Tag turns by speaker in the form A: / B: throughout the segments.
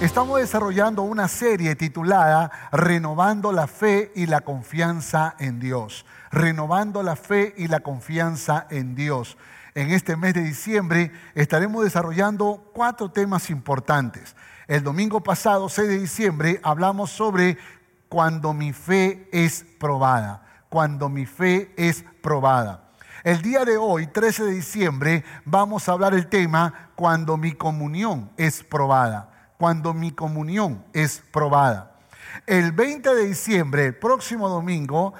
A: Estamos desarrollando una serie titulada Renovando la fe y la confianza en Dios. Renovando la fe y la confianza en Dios en este mes de diciembre estaremos desarrollando cuatro temas importantes. El domingo pasado, 6 de diciembre, hablamos sobre cuando mi fe es probada, cuando mi fe es probada. El día de hoy, 13 de diciembre, vamos a hablar el tema cuando mi comunión es probada, cuando mi comunión es probada. El 20 de diciembre, el próximo domingo,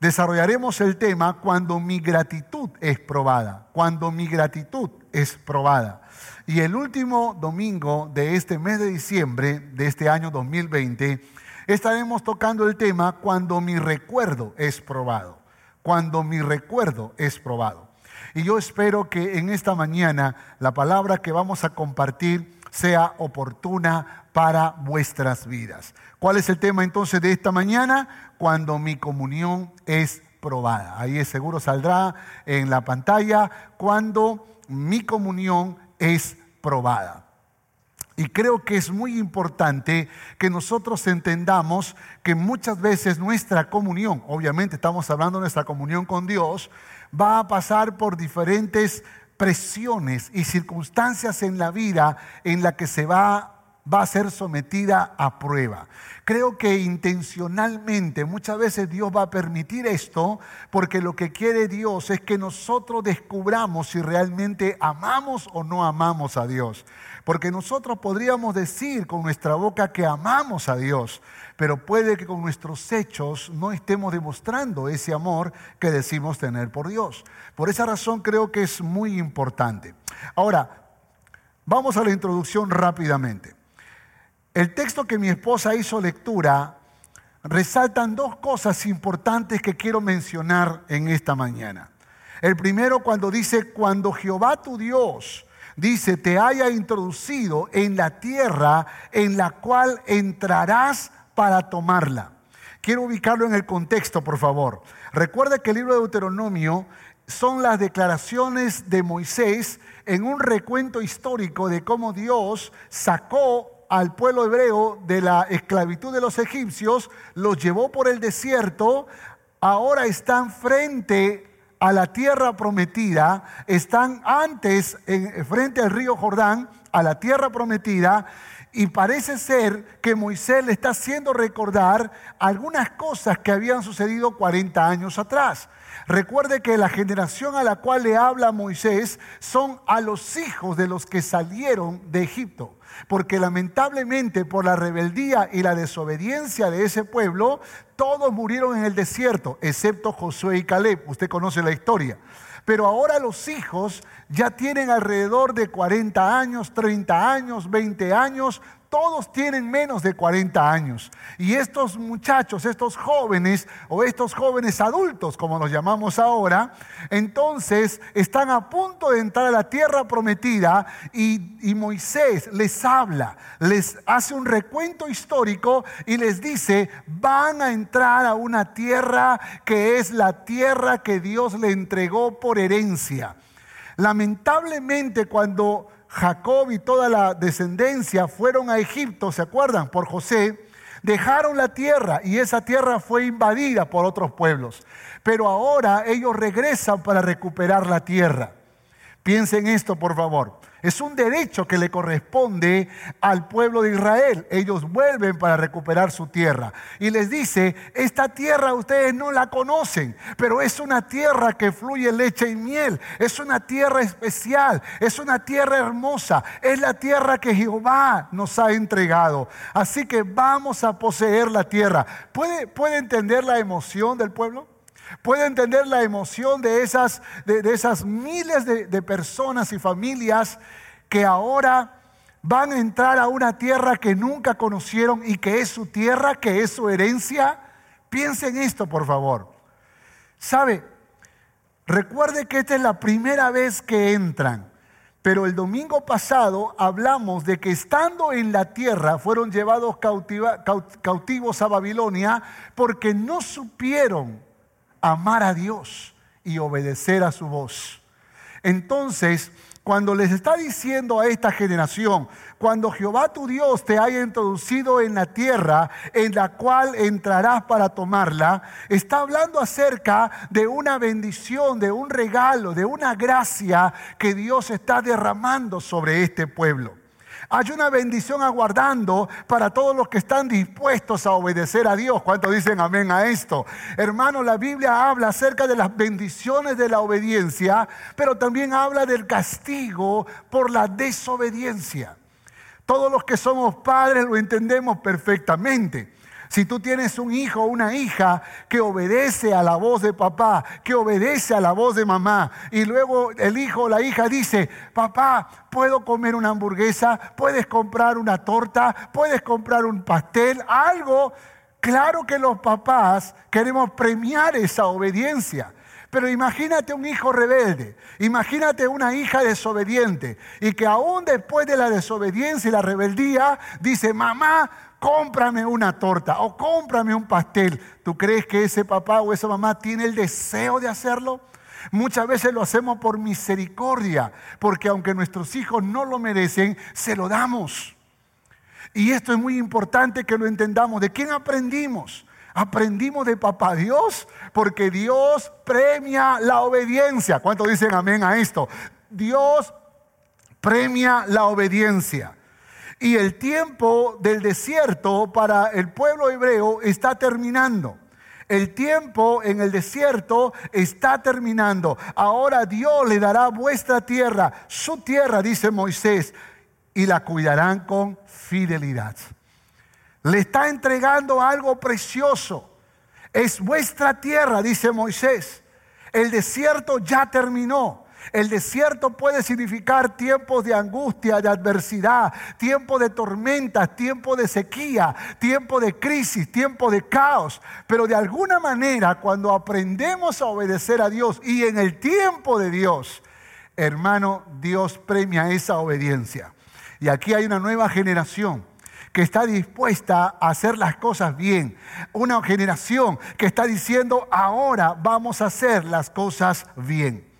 A: desarrollaremos el tema cuando mi gratitud es probada, cuando mi gratitud es probada. Y el último domingo de este mes de diciembre de este año 2020 estaremos tocando el tema cuando mi recuerdo es probado, cuando mi recuerdo es probado. Y yo espero que en esta mañana la palabra que vamos a compartir sea oportuna para vuestras vidas. ¿Cuál es el tema entonces de esta mañana? Cuando mi comunión es probada. Ahí seguro saldrá en la pantalla cuando mi comunión es probada. Y creo que es muy importante que nosotros entendamos que muchas veces nuestra comunión, obviamente estamos hablando de nuestra comunión con Dios, va a pasar por diferentes presiones y circunstancias en la vida en la que se va va a ser sometida a prueba. Creo que intencionalmente muchas veces Dios va a permitir esto porque lo que quiere Dios es que nosotros descubramos si realmente amamos o no amamos a Dios. Porque nosotros podríamos decir con nuestra boca que amamos a Dios, pero puede que con nuestros hechos no estemos demostrando ese amor que decimos tener por Dios. Por esa razón creo que es muy importante. Ahora, vamos a la introducción rápidamente. El texto que mi esposa hizo lectura resaltan dos cosas importantes que quiero mencionar en esta mañana. El primero cuando dice, cuando Jehová tu Dios dice, te haya introducido en la tierra en la cual entrarás para tomarla. Quiero ubicarlo en el contexto, por favor. Recuerda que el libro de Deuteronomio son las declaraciones de Moisés en un recuento histórico de cómo Dios sacó al pueblo hebreo de la esclavitud de los egipcios, los llevó por el desierto, ahora están frente a la tierra prometida, están antes en, frente al río Jordán, a la tierra prometida, y parece ser que Moisés le está haciendo recordar algunas cosas que habían sucedido 40 años atrás. Recuerde que la generación a la cual le habla Moisés son a los hijos de los que salieron de Egipto. Porque lamentablemente por la rebeldía y la desobediencia de ese pueblo, todos murieron en el desierto, excepto Josué y Caleb. Usted conoce la historia. Pero ahora los hijos ya tienen alrededor de 40 años, 30 años, 20 años, todos tienen menos de 40 años. Y estos muchachos, estos jóvenes o estos jóvenes adultos, como los llamamos ahora, entonces están a punto de entrar a la tierra prometida y, y Moisés les habla, les hace un recuento histórico y les dice, van a entrar a una tierra que es la tierra que Dios le entregó por herencia. Lamentablemente cuando Jacob y toda la descendencia fueron a Egipto, ¿se acuerdan? Por José, dejaron la tierra y esa tierra fue invadida por otros pueblos. Pero ahora ellos regresan para recuperar la tierra. Piensen esto, por favor. Es un derecho que le corresponde al pueblo de Israel. Ellos vuelven para recuperar su tierra. Y les dice, esta tierra ustedes no la conocen, pero es una tierra que fluye leche y miel. Es una tierra especial, es una tierra hermosa. Es la tierra que Jehová nos ha entregado. Así que vamos a poseer la tierra. ¿Puede, puede entender la emoción del pueblo? Puede entender la emoción de esas, de, esas miles de, personas y familias que ahora van a entrar a una tierra que nunca conocieron y que es su tierra, que es su herencia. Piense en esto, por favor. ¿Sabe? Recuerde que esta es la primera vez que entran. Pero el domingo pasado hablamos de que estando en la tierra fueron llevados cautivos a Babilonia porque no supieron amar a Dios y obedecer a su voz. Entonces, cuando les está diciendo a esta generación, cuando Jehová tu Dios te haya introducido en la tierra en la cual entrarás para tomarla, está hablando acerca de una bendición, de un regalo, de una gracia que Dios está derramando sobre este pueblo. Hay una bendición aguardando para todos los que están dispuestos a obedecer a Dios. ¿Cuántos dicen amén a esto? Hermano, la Biblia habla acerca de las bendiciones de la obediencia, pero también habla del castigo por la desobediencia. Todos los que somos padres lo entendemos perfectamente. Si tú tienes un hijo o una hija que obedece a la voz de papá, que obedece a la voz de mamá, y luego el hijo o la hija dice, papá, puedo comer una hamburguesa, puedes comprar una torta, puedes comprar un pastel, algo, claro que los papás queremos premiar esa obediencia. Pero imagínate un hijo rebelde, imagínate una hija desobediente y que aún después de la desobediencia y la rebeldía dice, mamá, cómprame una torta o cómprame un pastel. ¿Tú crees que ese papá o esa mamá tiene el deseo de hacerlo? Muchas veces lo hacemos por misericordia, porque aunque nuestros hijos no lo merecen, se lo damos. Y esto es muy importante que lo entendamos. ¿De quién aprendimos? Aprendimos de papá Dios, porque Dios premia la obediencia. ¿Cuántos dicen amén a esto? Dios premia la obediencia. Y el tiempo del desierto para el pueblo hebreo está terminando. El tiempo en el desierto está terminando. Ahora Dios le dará vuestra tierra, su tierra, dice Moisés, y la cuidarán con fidelidad. Le está entregando algo precioso. Es vuestra tierra, dice Moisés. El desierto ya terminó. El desierto puede significar tiempos de angustia, de adversidad, tiempo de tormentas, tiempo de sequía, tiempo de crisis, tiempo de caos. Pero de alguna manera, cuando aprendemos a obedecer a Dios y en el tiempo de Dios, hermano, Dios premia esa obediencia. Y aquí hay una nueva generación que está dispuesta a hacer las cosas bien. Una generación que está diciendo, ahora vamos a hacer las cosas bien.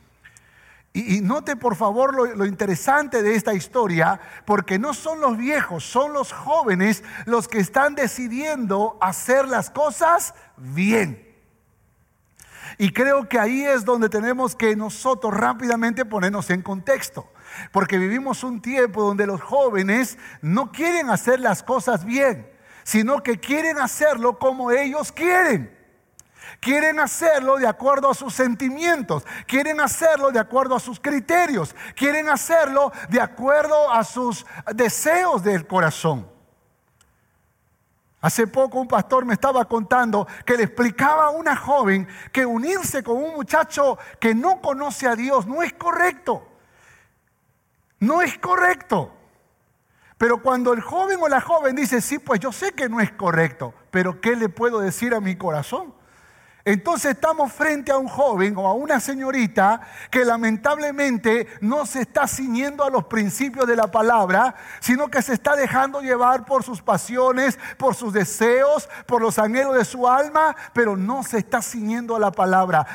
A: Y, note por favor lo, lo, interesante de esta historia, porque no son los viejos, son los jóvenes los que están decidiendo hacer las cosas bien. Y creo que ahí es donde tenemos que nosotros rápidamente ponernos en contexto, porque vivimos un tiempo donde los jóvenes no quieren hacer las cosas bien, sino que quieren hacerlo como ellos quieren. Quieren hacerlo de acuerdo a sus sentimientos, quieren hacerlo de acuerdo a sus criterios, quieren hacerlo de acuerdo a sus deseos del corazón. Hace poco un pastor me estaba contando que le explicaba a una joven que unirse con un muchacho que no conoce a Dios no es correcto. No es correcto. Pero cuando el joven o la joven dice, sí, pues yo sé que no es correcto, pero ¿qué le puedo decir a mi corazón? Entonces estamos frente a un joven o a una señorita que lamentablemente no se está ciñendo a los principios de la palabra, sino que se está dejando llevar por sus pasiones, por sus deseos, por los anhelos de su alma, pero no se está ciñendo a la palabra.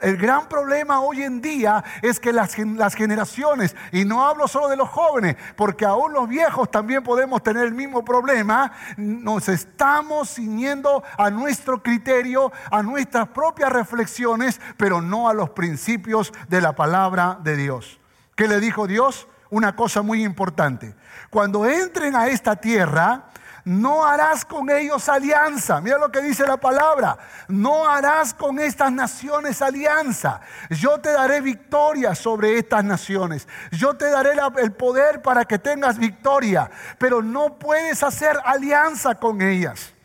A: el gran problema hoy en día es que las, generaciones, y no hablo solo de los jóvenes, porque aún los viejos también podemos tener el mismo problema, nos estamos ciñendo a nuestro criterio, a nuestro nuestras propias reflexiones, pero no a los principios de la palabra de Dios. ¿Qué le dijo Dios? Una cosa muy importante. Cuando entren a esta tierra, no harás con ellos alianza. Mira lo que dice la palabra. No harás con estas naciones alianza. Yo te daré victoria sobre estas naciones. Yo te daré el poder para que tengas victoria. Pero no puedes hacer alianza con ellas.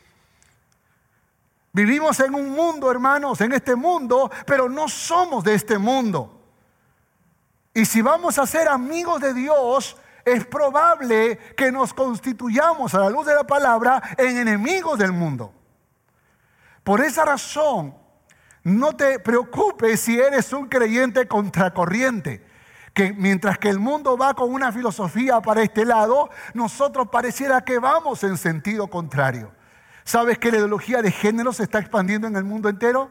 A: Vivimos en un mundo, hermanos, en este mundo, pero no somos de este mundo. Y si vamos a ser amigos de Dios, es probable que nos constituyamos a la luz de la palabra en enemigos del mundo. Por esa razón, no te preocupes si eres un creyente contracorriente. Que mientras que el mundo va con una filosofía para este lado, nosotros pareciera que vamos en sentido contrario. ¿Sabes que la ideología de género se está expandiendo en el mundo entero?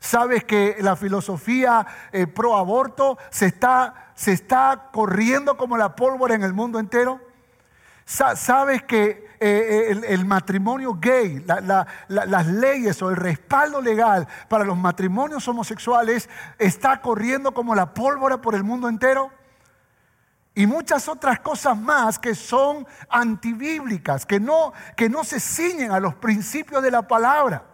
A: ¿Sabes que la filosofía eh, pro aborto se está, se está corriendo como la pólvora en el mundo entero? ¿Sabes que eh, eh, el, matrimonio gay, las leyes o el respaldo legal para los matrimonios homosexuales está corriendo como la pólvora por el mundo entero? Y muchas otras cosas más que son antibíblicas, que no, que no se ciñen a los principios de la palabra.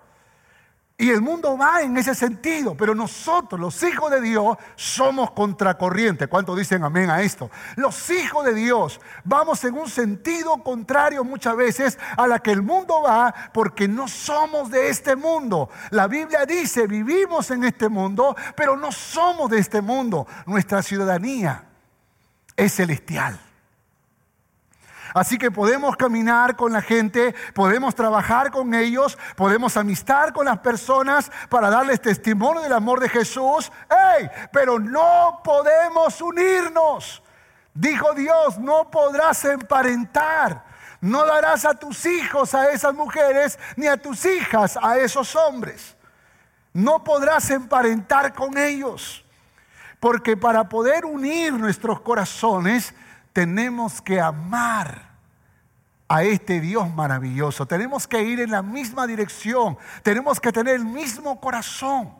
A: Y el mundo va en ese sentido, pero nosotros, los hijos de Dios, somos contracorriente. ¿Cuántos dicen amén a esto? Los hijos de Dios vamos en un sentido contrario muchas veces a la que el mundo va porque no somos de este mundo. La Biblia dice, vivimos en este mundo, pero no somos de este mundo. Nuestra ciudadanía es celestial. Así que podemos caminar con la gente, podemos trabajar con ellos, podemos amistar con las personas para darles testimonio del amor de Jesús. Pero no podemos unirnos. Dijo Dios, no podrás emparentar. No darás a tus hijos a esas mujeres, ni a tus hijas a esos hombres. No podrás emparentar con ellos. Porque para poder unir nuestros corazones, tenemos que amar a este Dios maravilloso. Tenemos que ir en la misma dirección. Tenemos que tener el mismo corazón.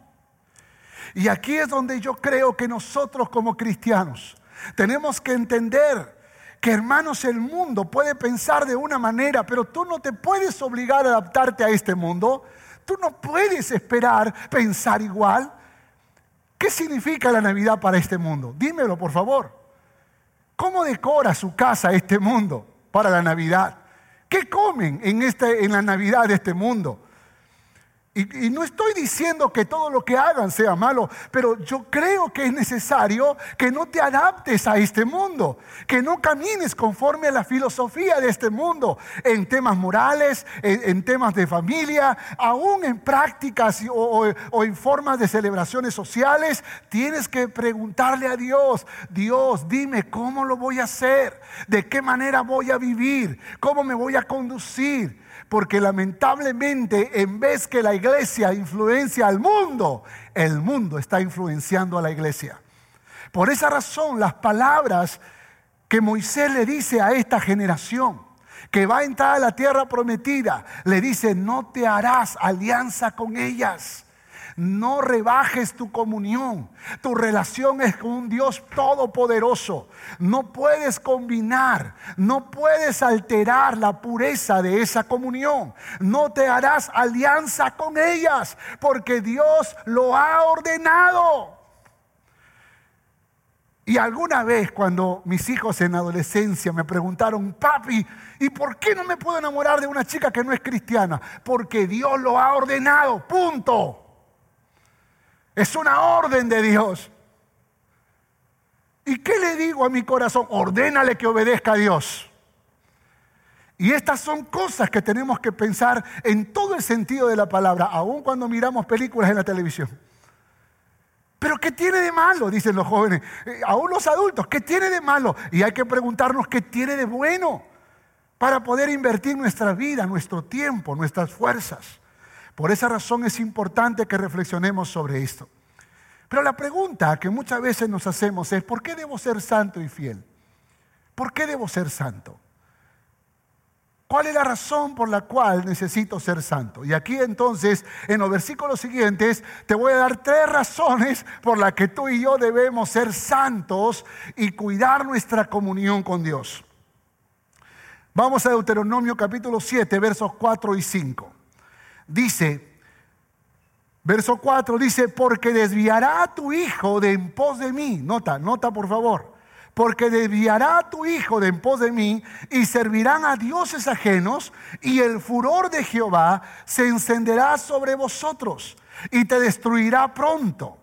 A: Y aquí es donde yo creo que nosotros como cristianos tenemos que entender que hermanos el mundo puede pensar de una manera, pero tú no te puedes obligar a adaptarte a este mundo. Tú no puedes esperar pensar igual. ¿Qué significa la Navidad para este mundo? Dímelo, por favor. ¿Cómo decora su casa este mundo para la Navidad? ¿Qué comen en, este, en la Navidad de este mundo? Y, no estoy diciendo que todo lo que hagan sea malo, pero yo creo que es necesario que no te adaptes a este mundo, que no camines conforme a la filosofía de este mundo, en temas morales, en, temas de familia, aún en prácticas o, o en formas de celebraciones sociales. Tienes que preguntarle a Dios, Dios, dime cómo lo voy a hacer, de qué manera voy a vivir, cómo me voy a conducir porque lamentablemente en vez que la iglesia influencia al mundo, el mundo está influenciando a la iglesia. Por esa razón las palabras que Moisés le dice a esta generación, que va a entrar a la tierra prometida, le dice, no te harás alianza con ellas no rebajes tu comunión. Tu relación es con un Dios todopoderoso. No puedes combinar, no puedes alterar la pureza de esa comunión. No te harás alianza con ellas porque Dios lo ha ordenado. Y alguna vez cuando mis hijos en adolescencia me preguntaron, papi, ¿y por qué no me puedo enamorar de una chica que no es cristiana? Porque Dios lo ha ordenado, punto. Es una orden de Dios. ¿Y qué le digo a mi corazón? Ordénale que obedezca a Dios. Y estas son cosas que tenemos que pensar en todo el sentido de la palabra, aun cuando miramos películas en la televisión. Pero ¿qué tiene de malo? Dicen los jóvenes. Eh, aún los adultos, ¿qué tiene de malo? Y hay que preguntarnos qué tiene de bueno para poder invertir nuestra vida, nuestro tiempo, nuestras fuerzas. Por esa razón es importante que reflexionemos sobre esto. Pero la pregunta que muchas veces nos hacemos es, ¿por qué debo ser santo y fiel? ¿Por qué debo ser santo? ¿Cuál es la razón por la cual necesito ser santo? Y aquí entonces, en los versículos siguientes, te voy a dar tres razones por las que tú y yo debemos ser santos y cuidar nuestra comunión con Dios. Vamos a Deuteronomio capítulo 7, versos 4 y 5 dice, verso 4 dice, porque desviará a tu hijo de en pos de mí. Nota, nota por favor. Porque desviará a tu hijo de en pos de mí y servirán a dioses ajenos y el furor de Jehová se encenderá sobre vosotros y te destruirá pronto.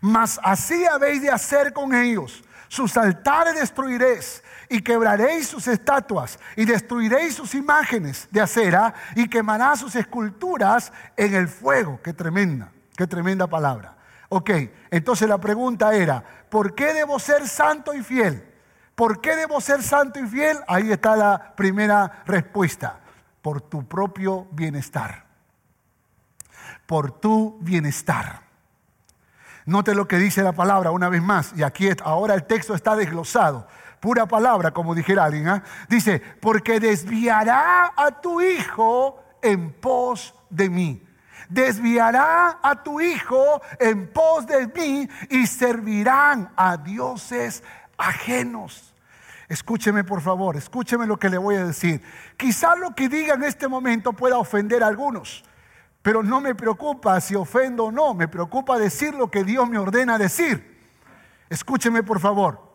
A: Mas así habéis de hacer con ellos sus altares destruiréis y quebraréis sus estatuas y destruiréis sus imágenes de acera y quemará sus esculturas en el fuego. Qué tremenda, qué tremenda palabra. Ok, entonces la pregunta era, ¿por qué debo ser santo y fiel? ¿Por qué debo ser santo y fiel? Ahí está la primera respuesta. Por tu propio bienestar. Por tu bienestar. Note lo que dice la palabra una vez más. Y aquí ahora el texto está desglosado. Pura palabra, como dijera alguien. ¿ah? Dice, porque desviará a tu hijo en pos de mí desviará a tu hijo en pos de mí y servirán a dioses ajenos. Escúcheme por favor, escúcheme lo que le voy a decir. Quizá lo que diga en este momento pueda ofender a algunos, pero no me preocupa si ofendo o no, me preocupa decir lo que Dios me ordena decir. Escúcheme por favor.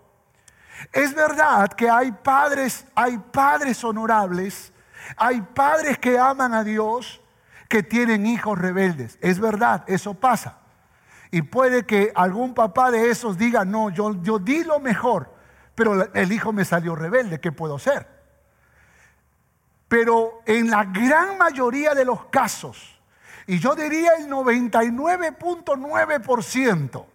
A: Es verdad que hay padres, hay padres honorables, hay padres que aman a Dios, que tienen hijos rebeldes. Es verdad, eso pasa. Y puede que algún papá de esos diga, no, yo, yo di lo mejor, pero el hijo me salió rebelde, ¿qué puedo hacer? Pero en la gran mayoría de los casos, y yo diría el 99.9%,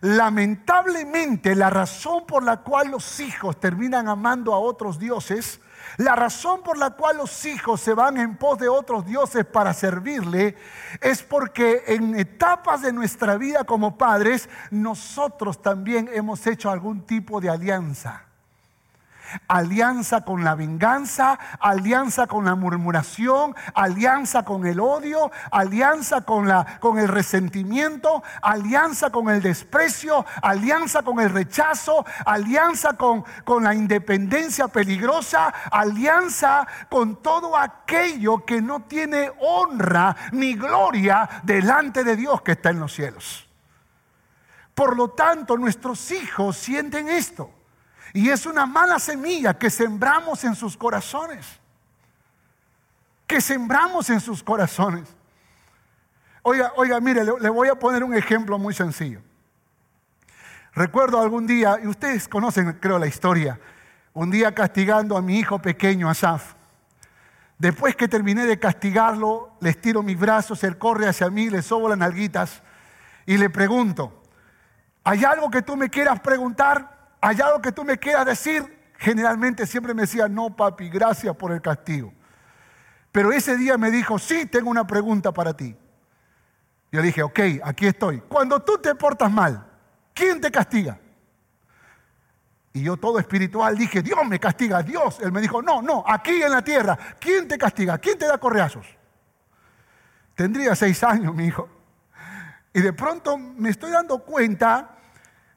A: lamentablemente la razón por la cual los hijos terminan amando a otros dioses la razón por la cual los hijos se van en pos de otros dioses para servirle es porque en etapas de nuestra vida como padres nosotros también hemos hecho algún tipo de alianza alianza con la venganza, alianza con la murmuración, alianza con el odio, alianza con, la, con el resentimiento, alianza con el desprecio, alianza con el rechazo, alianza con, con la independencia peligrosa, alianza con todo aquello que no tiene honra ni gloria delante de Dios que está en los cielos. Por lo tanto, nuestros hijos sienten esto. Y es una mala semilla que sembramos en sus corazones. Que sembramos en sus corazones. Oiga, oiga, mire, le, voy a poner un ejemplo muy sencillo. Recuerdo algún día, y ustedes conocen, creo, la historia, un día castigando a mi hijo pequeño, Asaf. Después que terminé de castigarlo, le estiro mis brazos, él corre hacia mí, le sobo las nalguitas y le pregunto, ¿hay algo que tú me quieras preguntar? ¿Hay algo que tú me quieras decir? Generalmente siempre me decía, no papi, gracias por el castigo. Pero ese día me dijo, sí, tengo una pregunta para ti. Yo dije, ok, aquí estoy. Cuando tú te portas mal, ¿quién te castiga? Y yo todo espiritual dije, Dios me castiga, Dios. Él me dijo, no, no, aquí en la tierra, ¿quién te castiga? ¿Quién te da correazos? Tendría seis años, mi hijo. Y de pronto me estoy dando cuenta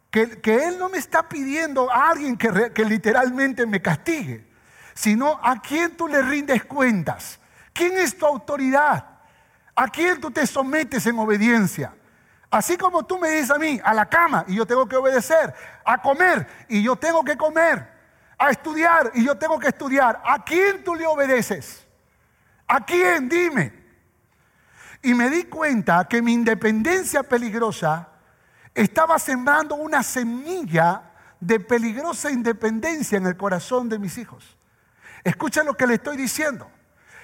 A: que, Él no me está pidiendo a alguien que, literalmente me castigue, sino a quién tú le rindes cuentas. ¿Quién es tu autoridad? ¿A quién tú te sometes en obediencia? Así como tú me dices a mí, a la cama, y yo tengo que obedecer, a comer, y yo tengo que comer, a estudiar, y yo tengo que estudiar. ¿A quién tú le obedeces? ¿A quién? Dime. Y me di cuenta que mi independencia peligrosa estaba sembrando una semilla de peligrosa independencia en el corazón de mis hijos. Escucha lo que le estoy diciendo,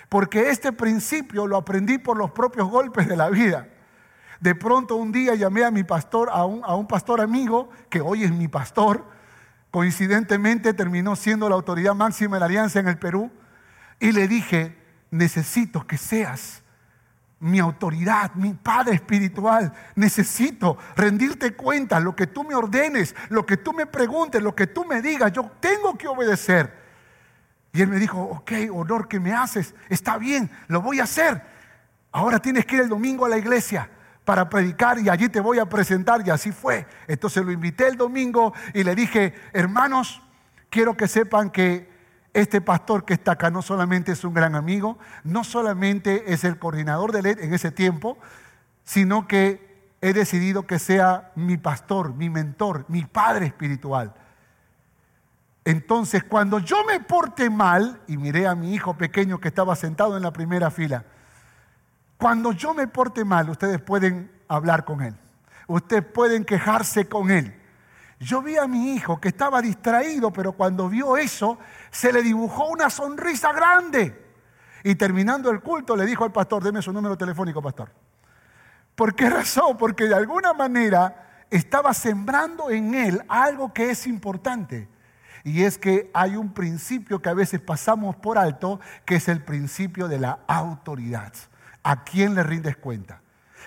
A: porque este principio lo aprendí por los propios golpes de la vida. De pronto un día llamé a mi pastor, a un, a un pastor amigo, que hoy es mi pastor, coincidentemente terminó siendo la autoridad máxima de la alianza en el Perú, y le dije, necesito que seas mi autoridad, mi Padre espiritual. Necesito rendirte cuenta, lo que tú me ordenes, lo que tú me preguntes, lo que tú me digas, yo tengo que obedecer. Y él me dijo, ok, honor que me haces, está bien, lo voy a hacer. Ahora tienes que ir el domingo a la iglesia para predicar y allí te voy a presentar. Y así fue. Entonces lo invité el domingo y le dije, hermanos, quiero que sepan que este pastor que está acá no solamente es un gran amigo, no solamente es el coordinador de LED en ese tiempo, sino que he decidido que sea mi pastor, mi mentor, mi padre espiritual. Entonces, cuando yo me porte mal, y miré a mi hijo pequeño que estaba sentado en la primera fila, cuando yo me porte mal, ustedes pueden hablar con él, ustedes pueden quejarse con él. Yo vi a mi hijo que estaba distraído, pero cuando vio eso, se le dibujó una sonrisa grande. Y terminando el culto le dijo al pastor, deme su número telefónico, pastor. ¿Por qué razón? Porque de alguna manera estaba sembrando en él algo que es importante. Y es que hay un principio que a veces pasamos por alto, que es el principio de la autoridad. ¿A quién le rindes cuenta?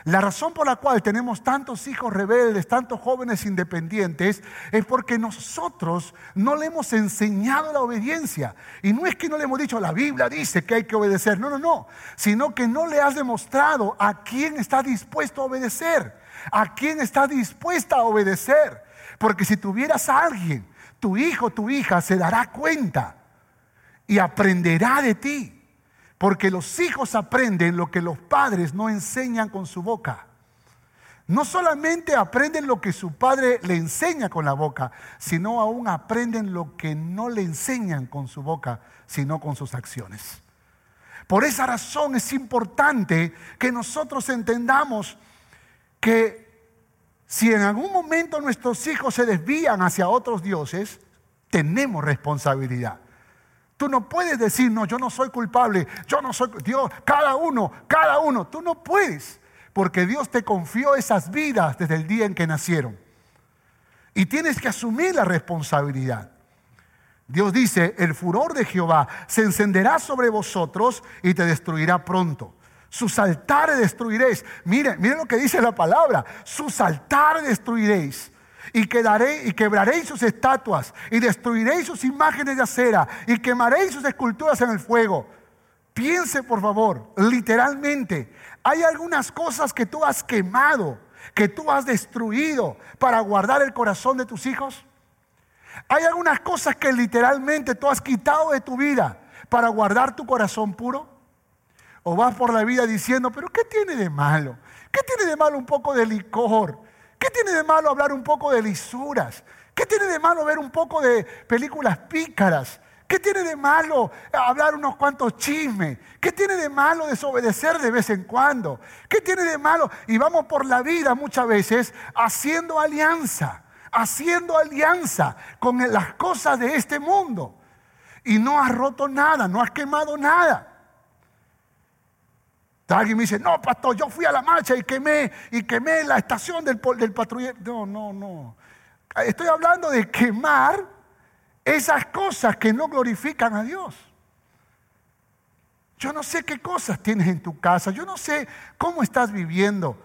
A: La razón por la cual tenemos tantos hijos rebeldes, tantos jóvenes independientes, es porque nosotros no le hemos enseñado la obediencia. Y no es que no le hemos dicho, la Biblia dice que hay que obedecer, no, no, no, sino que no le has demostrado a quién está dispuesto a obedecer, a quién está dispuesta a obedecer. Porque si tuvieras a alguien, tu hijo, tu hija, se dará cuenta y aprenderá de ti. Porque los hijos aprenden lo que los padres no enseñan con su boca. No solamente aprenden lo que su padre le enseña con la boca, sino aún aprenden lo que no le enseñan con su boca, sino con sus acciones. Por esa razón es importante que nosotros entendamos que si en algún momento nuestros hijos se desvían hacia otros dioses, tenemos responsabilidad. Tú no puedes decir, no, yo no soy culpable, yo no soy Dios, cada uno, cada uno. Tú no puedes, porque Dios te confió esas vidas desde el día en que nacieron. Y tienes que asumir la responsabilidad. Dios dice, el furor de Jehová se encenderá sobre vosotros y te destruirá pronto. Sus altares destruiréis. Miren, miren lo que dice la palabra. Sus altares destruiréis y, quedaré, y quebraréis sus estatuas y destruiréis sus imágenes de acera y quemaréis sus esculturas en el fuego. Piense por favor, literalmente, hay algunas cosas que tú has quemado, que tú has destruido para guardar el corazón de tus hijos. Hay algunas cosas que literalmente tú has quitado de tu vida para guardar tu corazón puro. O vas por la vida diciendo, pero ¿qué tiene de malo? ¿Qué tiene de malo un poco de licor? ¿Qué tiene de malo hablar un poco de lisuras? ¿Qué tiene de malo ver un poco de películas pícaras? ¿Qué tiene de malo hablar unos cuantos chismes? ¿Qué tiene de malo desobedecer de vez en cuando? ¿Qué tiene de malo? Y vamos por la vida muchas veces haciendo alianza, haciendo alianza con las cosas de este mundo. Y no has roto nada, no has quemado nada. Alguien me dice, no, pastor, yo fui a la marcha y quemé, y quemé la estación del, del patrullero. No, no, no. Estoy hablando de quemar esas cosas que no glorifican a Dios. Yo no sé qué cosas tienes en tu casa, yo no sé cómo estás viviendo,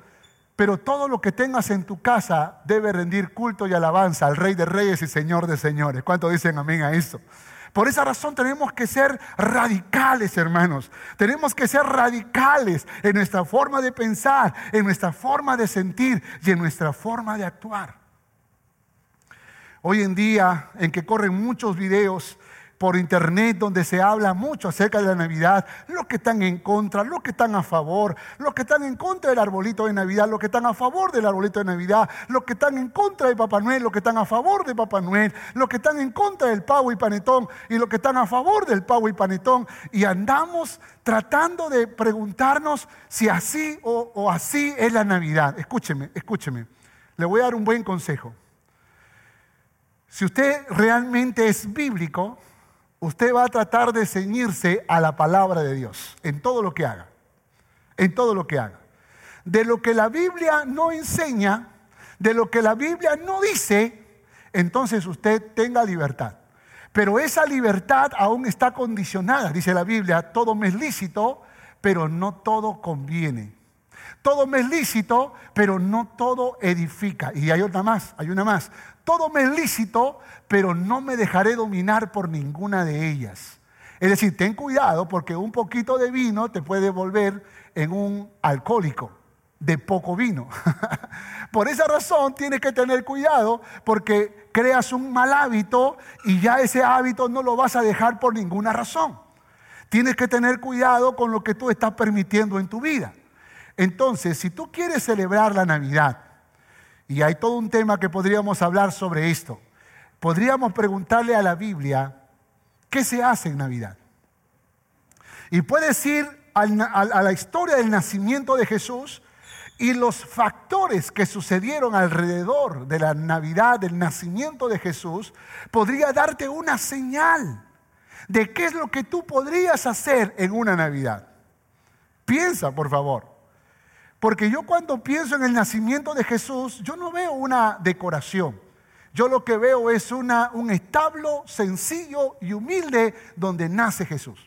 A: pero todo lo que tengas en tu casa debe rendir culto y alabanza al Rey de Reyes y Señor de Señores. ¿Cuánto dicen amén a eso? Por esa razón tenemos que ser radicales, hermanos. Tenemos que ser radicales en nuestra forma de pensar, en nuestra forma de sentir y en nuestra forma de actuar. Hoy en día, en que corren muchos videos por internet donde se habla mucho acerca de la Navidad, los que están en contra, los que están a favor, los que están en contra del arbolito de Navidad, los que están a favor del arbolito de Navidad, los que están en contra de Papá Noel, los que están a favor de Papá Noel, los que están en contra del pavo y panetón y los que están a favor del pavo y panetón. Y andamos tratando de preguntarnos si así o, o así es la Navidad. Escúcheme, escúcheme. Le voy a dar un buen consejo. Si usted realmente es bíblico, usted va a tratar de ceñirse a la palabra de Dios en todo lo que haga. En todo lo que haga. De lo que la Biblia no enseña, de lo que la Biblia no dice, entonces usted tenga libertad. Pero esa libertad aún está condicionada, dice la Biblia, todo me es lícito, pero no todo conviene. Todo me es lícito, pero no todo edifica. Y hay otra más, hay una más todo me es lícito, pero no me dejaré dominar por ninguna de ellas. Es decir, ten cuidado porque un poquito de vino te puede volver en un alcohólico de poco vino. por esa razón tienes que tener cuidado porque creas un mal hábito y ya ese hábito no lo vas a dejar por ninguna razón. Tienes que tener cuidado con lo que tú estás permitiendo en tu vida. Entonces, si tú quieres celebrar la Navidad, y hay todo un tema que podríamos hablar sobre esto. Podríamos preguntarle a la Biblia, ¿qué se hace en Navidad? Y puedes ir a la historia del nacimiento de Jesús y los factores que sucedieron alrededor de la Navidad, del nacimiento de Jesús, podría darte una señal de qué es lo que tú podrías hacer en una Navidad. Piensa, por favor. Porque yo cuando pienso en el nacimiento de Jesús, yo no veo una decoración. Yo lo que veo es una, un establo sencillo y humilde donde nace Jesús.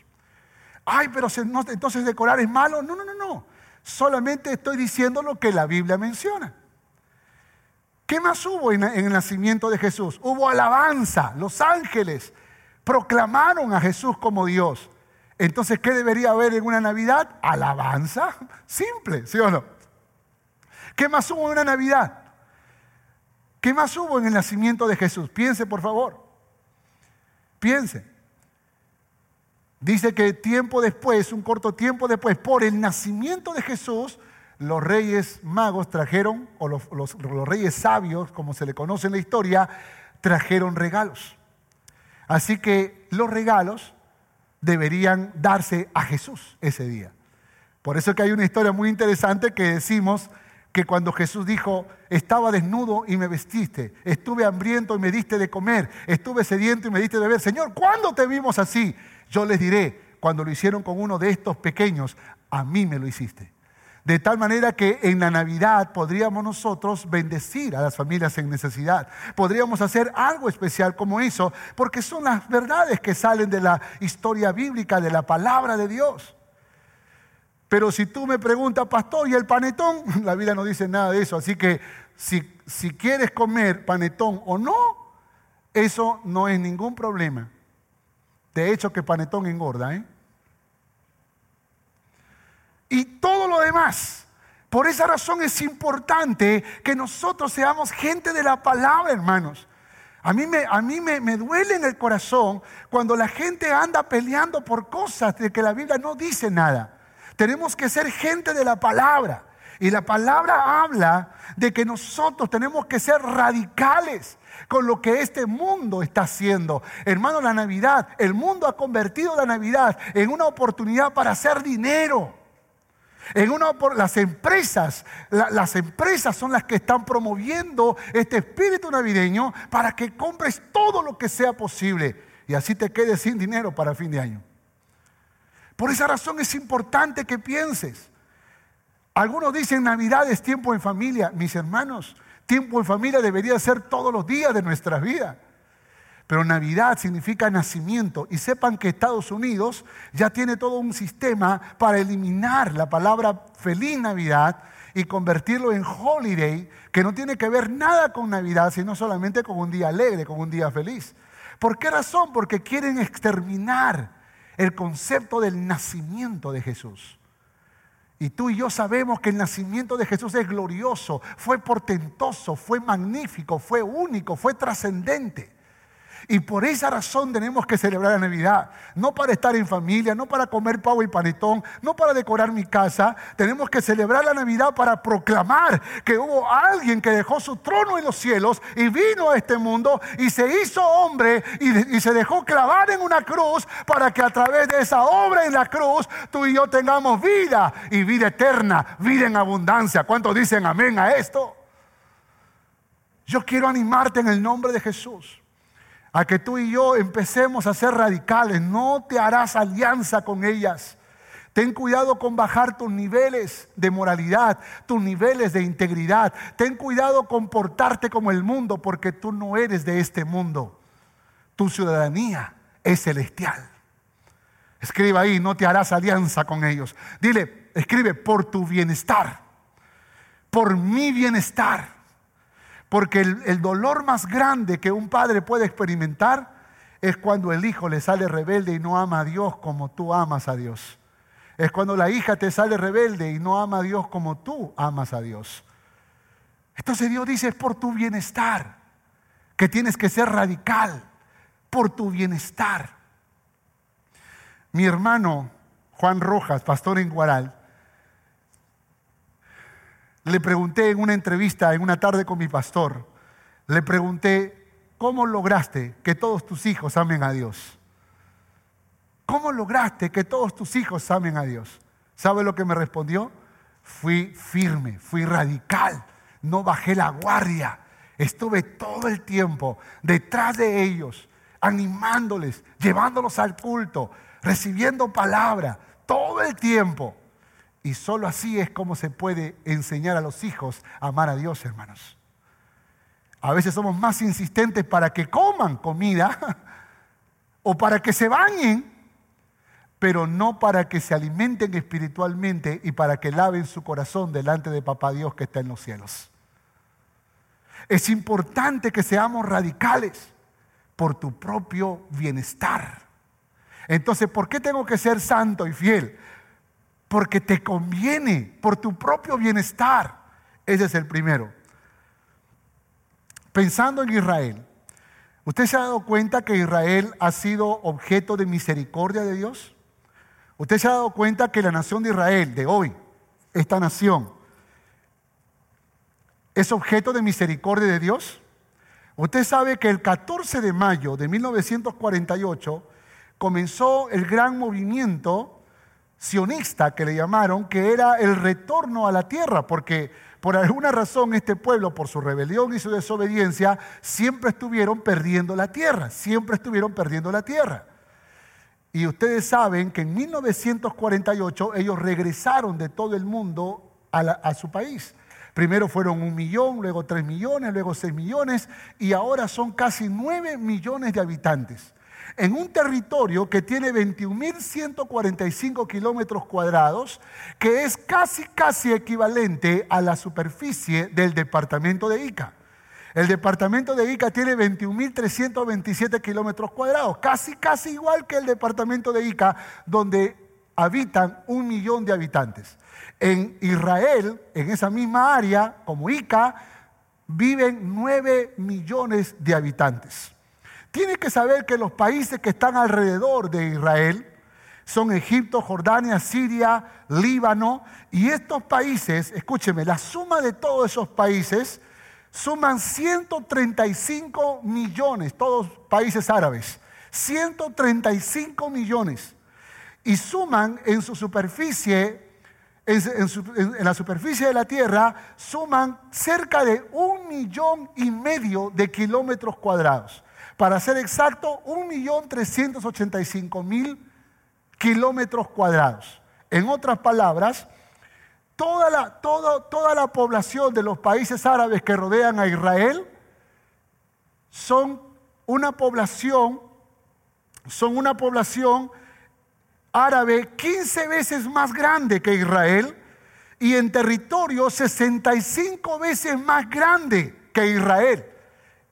A: Ay, pero entonces decorar es malo. No, no, no, no. Solamente estoy diciendo lo que la Biblia menciona. ¿Qué más hubo en, en el nacimiento de Jesús? Hubo alabanza. Los ángeles proclamaron a Jesús como Dios. Entonces, ¿qué debería haber en una Navidad? Alabanza. Simple, ¿sí o no? ¿Qué más hubo en una Navidad? ¿Qué más hubo en el nacimiento de Jesús? Piense, por favor. Piense. Dice que tiempo después, un corto tiempo después, por el nacimiento de Jesús, los reyes magos trajeron, o los, los reyes sabios, como se le conoce en la historia, trajeron regalos. Así que los regalos deberían darse a Jesús ese día. Por eso que hay una historia muy interesante que decimos que cuando Jesús dijo, estaba desnudo y me vestiste, estuve hambriento y me diste de comer, estuve sediento y me diste de beber, Señor, ¿cuándo te vimos así? Yo les diré, cuando lo hicieron con uno de estos pequeños, a mí me lo hiciste. De tal manera que en la Navidad podríamos nosotros bendecir a las familias en necesidad. Podríamos hacer algo especial como eso, porque son las verdades que salen de la historia bíblica, de la palabra de Dios. Pero si tú me preguntas, pastor, ¿y el panetón? La Biblia no dice nada de eso. Así que si, si quieres comer panetón o no, eso no es ningún problema. De hecho, que panetón engorda, ¿eh? Y todo lo demás. Por esa razón es importante que nosotros seamos gente de la palabra, hermanos. A mí, me, a mí me, me, duele en el corazón cuando la gente anda peleando por cosas de que la Biblia no dice nada. Tenemos que ser gente de la palabra. Y la palabra habla de que nosotros tenemos que ser radicales con lo que este mundo está haciendo. Hermano, la Navidad, el mundo ha convertido la Navidad en una oportunidad para hacer dinero. En una, las empresas, las empresas son las que están promoviendo este espíritu navideño para que compres todo lo que sea posible y así te quedes sin dinero para fin de año. Por esa razón es importante que pienses. Algunos dicen Navidad es tiempo en familia. Mis hermanos, tiempo en familia debería ser todos los días de nuestras vidas. Pero Navidad significa nacimiento. Y sepan que Estados Unidos ya tiene todo un sistema para eliminar la palabra feliz Navidad y convertirlo en holiday, que no tiene que ver nada con Navidad, sino solamente con un día alegre, con un día feliz. ¿Por qué razón? Porque quieren exterminar el concepto del nacimiento de Jesús. Y tú y yo sabemos que el nacimiento de Jesús es glorioso, fue portentoso, fue magnífico, fue único, fue trascendente. Y por esa razón tenemos que celebrar la Navidad. No para estar en familia, no para comer pavo y panetón, no para decorar mi casa. Tenemos que celebrar la Navidad para proclamar que hubo alguien que dejó su trono en los cielos y vino a este mundo y se hizo hombre y, se dejó clavar en una cruz para que a través de esa obra en la cruz tú y yo tengamos vida y vida eterna, vida en abundancia. ¿Cuántos dicen amén a esto? Yo quiero animarte en el nombre de Jesús a que tú y yo empecemos a ser radicales. No te harás alianza con ellas. Ten cuidado con bajar tus niveles de moralidad, tus niveles de integridad. Ten cuidado con portarte como el mundo porque tú no eres de este mundo. Tu ciudadanía es celestial. Escriba ahí, no te harás alianza con ellos. Dile, escribe por tu bienestar, por mi bienestar. Porque el, dolor más grande que un padre puede experimentar es cuando el hijo le sale rebelde y no ama a Dios como tú amas a Dios. Es cuando la hija te sale rebelde y no ama a Dios como tú amas a Dios. Entonces Dios dice, es por tu bienestar, que tienes que ser radical, por tu bienestar. Mi hermano Juan Rojas, pastor en Guaral, le pregunté en una entrevista, en una tarde con mi pastor, le pregunté, ¿cómo lograste que todos tus hijos amen a Dios? ¿Cómo lograste que todos tus hijos amen a Dios? ¿Sabe lo que me respondió? fui firme, fui radical, no bajé la guardia. Estuve todo el tiempo detrás de ellos, animándoles, llevándolos al culto, recibiendo palabra, todo el tiempo. Y solo así es como se puede enseñar a los hijos a amar a Dios, hermanos. A veces somos más insistentes para que coman comida o para que se bañen, pero no para que se alimenten espiritualmente y para que laven su corazón delante de Papá Dios que está en los cielos. Es importante que seamos radicales por tu propio bienestar. Entonces, ¿por qué tengo que ser santo y fiel? Porque te conviene, por tu propio bienestar. Ese es el primero pensando en Israel, ¿usted se ha dado cuenta que Israel ha sido objeto de misericordia de Dios? ¿Usted se ha dado cuenta que la nación de Israel de hoy, esta nación, es objeto de misericordia de Dios? Usted sabe que el 14 de mayo de 1948 comenzó el gran movimiento sionista que le llamaron, que era el retorno a la tierra, porque por alguna razón este pueblo, por su rebelión y su desobediencia, siempre estuvieron perdiendo la tierra, siempre estuvieron perdiendo la tierra. Y ustedes saben que en 1948 ellos regresaron de todo el mundo a, su país. Primero fueron un millón, luego tres millones, luego seis millones y ahora son casi nueve millones de habitantes en un territorio que tiene 21.145 kilómetros cuadrados, que es casi, casi equivalente a la superficie del departamento de Ica. El departamento de Ica tiene 21.327 kilómetros cuadrados, casi, casi igual que el departamento de Ica, donde habitan un millón de habitantes. En Israel, en esa misma área, como Ica, viven 9 millones de habitantes. Tiene que saber que los países que están alrededor de Israel son Egipto, Jordania, Siria, Líbano. Y estos países, escúcheme, la suma de todos esos países suman 135 millones, todos países árabes. 135 millones. Y suman en su superficie, en, la superficie de la tierra, suman cerca de un millón y medio de kilómetros cuadrados. Para ser exacto, 1.385.000 kilómetros cuadrados. En otras palabras, toda la, toda la población de los países árabes que rodean a Israel son una población, son una población árabe 15 veces más grande que Israel y en territorio 65 veces más grande que Israel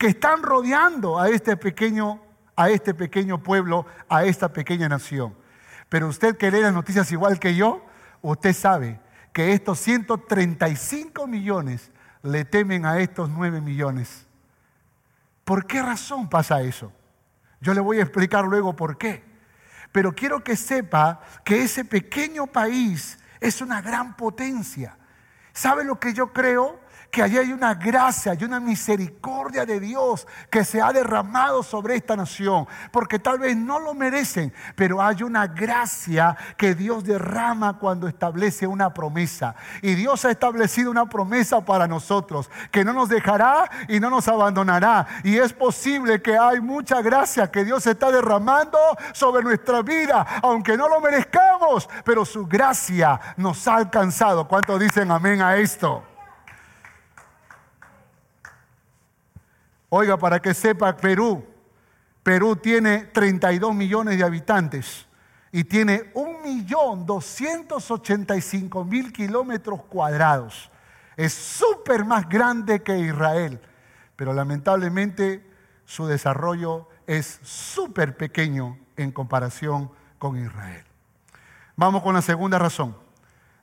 A: que están rodeando a este pequeño, a este pequeño pueblo, a esta pequeña nación. Pero usted que lee las noticias igual que yo, usted sabe que estos 135 millones le temen a estos 9 millones. ¿Por qué razón pasa eso? Yo le voy a explicar luego por qué. Pero quiero que sepa que ese pequeño país es una gran potencia. ¿Sabe lo que yo creo? Que allí hay una gracia y una misericordia de Dios que se ha derramado sobre esta nación, porque tal vez no lo merecen, pero hay una gracia que Dios derrama cuando establece una promesa. Y Dios ha establecido una promesa para nosotros, que no nos dejará y no nos abandonará. Y es posible que hay mucha gracia que Dios está derramando sobre nuestra vida, aunque no lo merezcamos, pero su gracia nos ha alcanzado. ¿Cuántos dicen amén a esto? Oiga, para que sepa, Perú, Perú tiene 32 millones de habitantes y tiene 1.285.000 kilómetros cuadrados. Es súper más grande que Israel, pero lamentablemente su desarrollo es súper pequeño en comparación con Israel. Vamos con la segunda razón.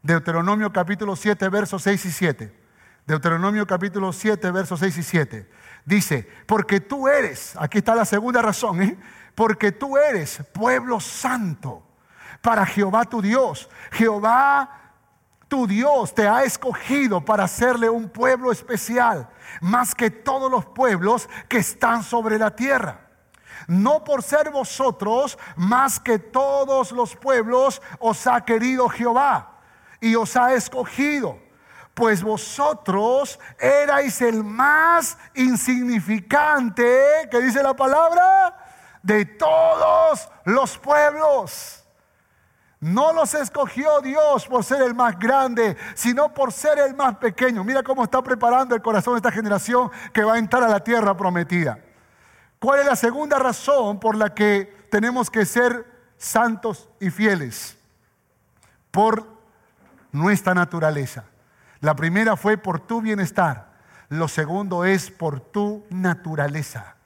A: Deuteronomio capítulo 7, versos 6 y 7. Deuteronomio capítulo 7, versos 6 y 7. Dice, porque tú eres, aquí está la segunda razón, ¿eh? porque tú eres pueblo santo para Jehová tu Dios. Jehová tu Dios te ha escogido para hacerle un pueblo especial, más que todos los pueblos que están sobre la tierra. No por ser vosotros más que todos los pueblos os ha querido Jehová y os ha escogido, pues vosotros erais el más insignificante, que dice la palabra, de todos los pueblos. No los escogió Dios por ser el más grande, sino por ser el más pequeño. Mira cómo está preparando el corazón de esta generación que va a entrar a la tierra prometida. ¿Cuál es la segunda razón por la que tenemos que ser santos y fieles? Por nuestra naturaleza. La primera fue por tu bienestar. Lo segundo es por tu naturaleza.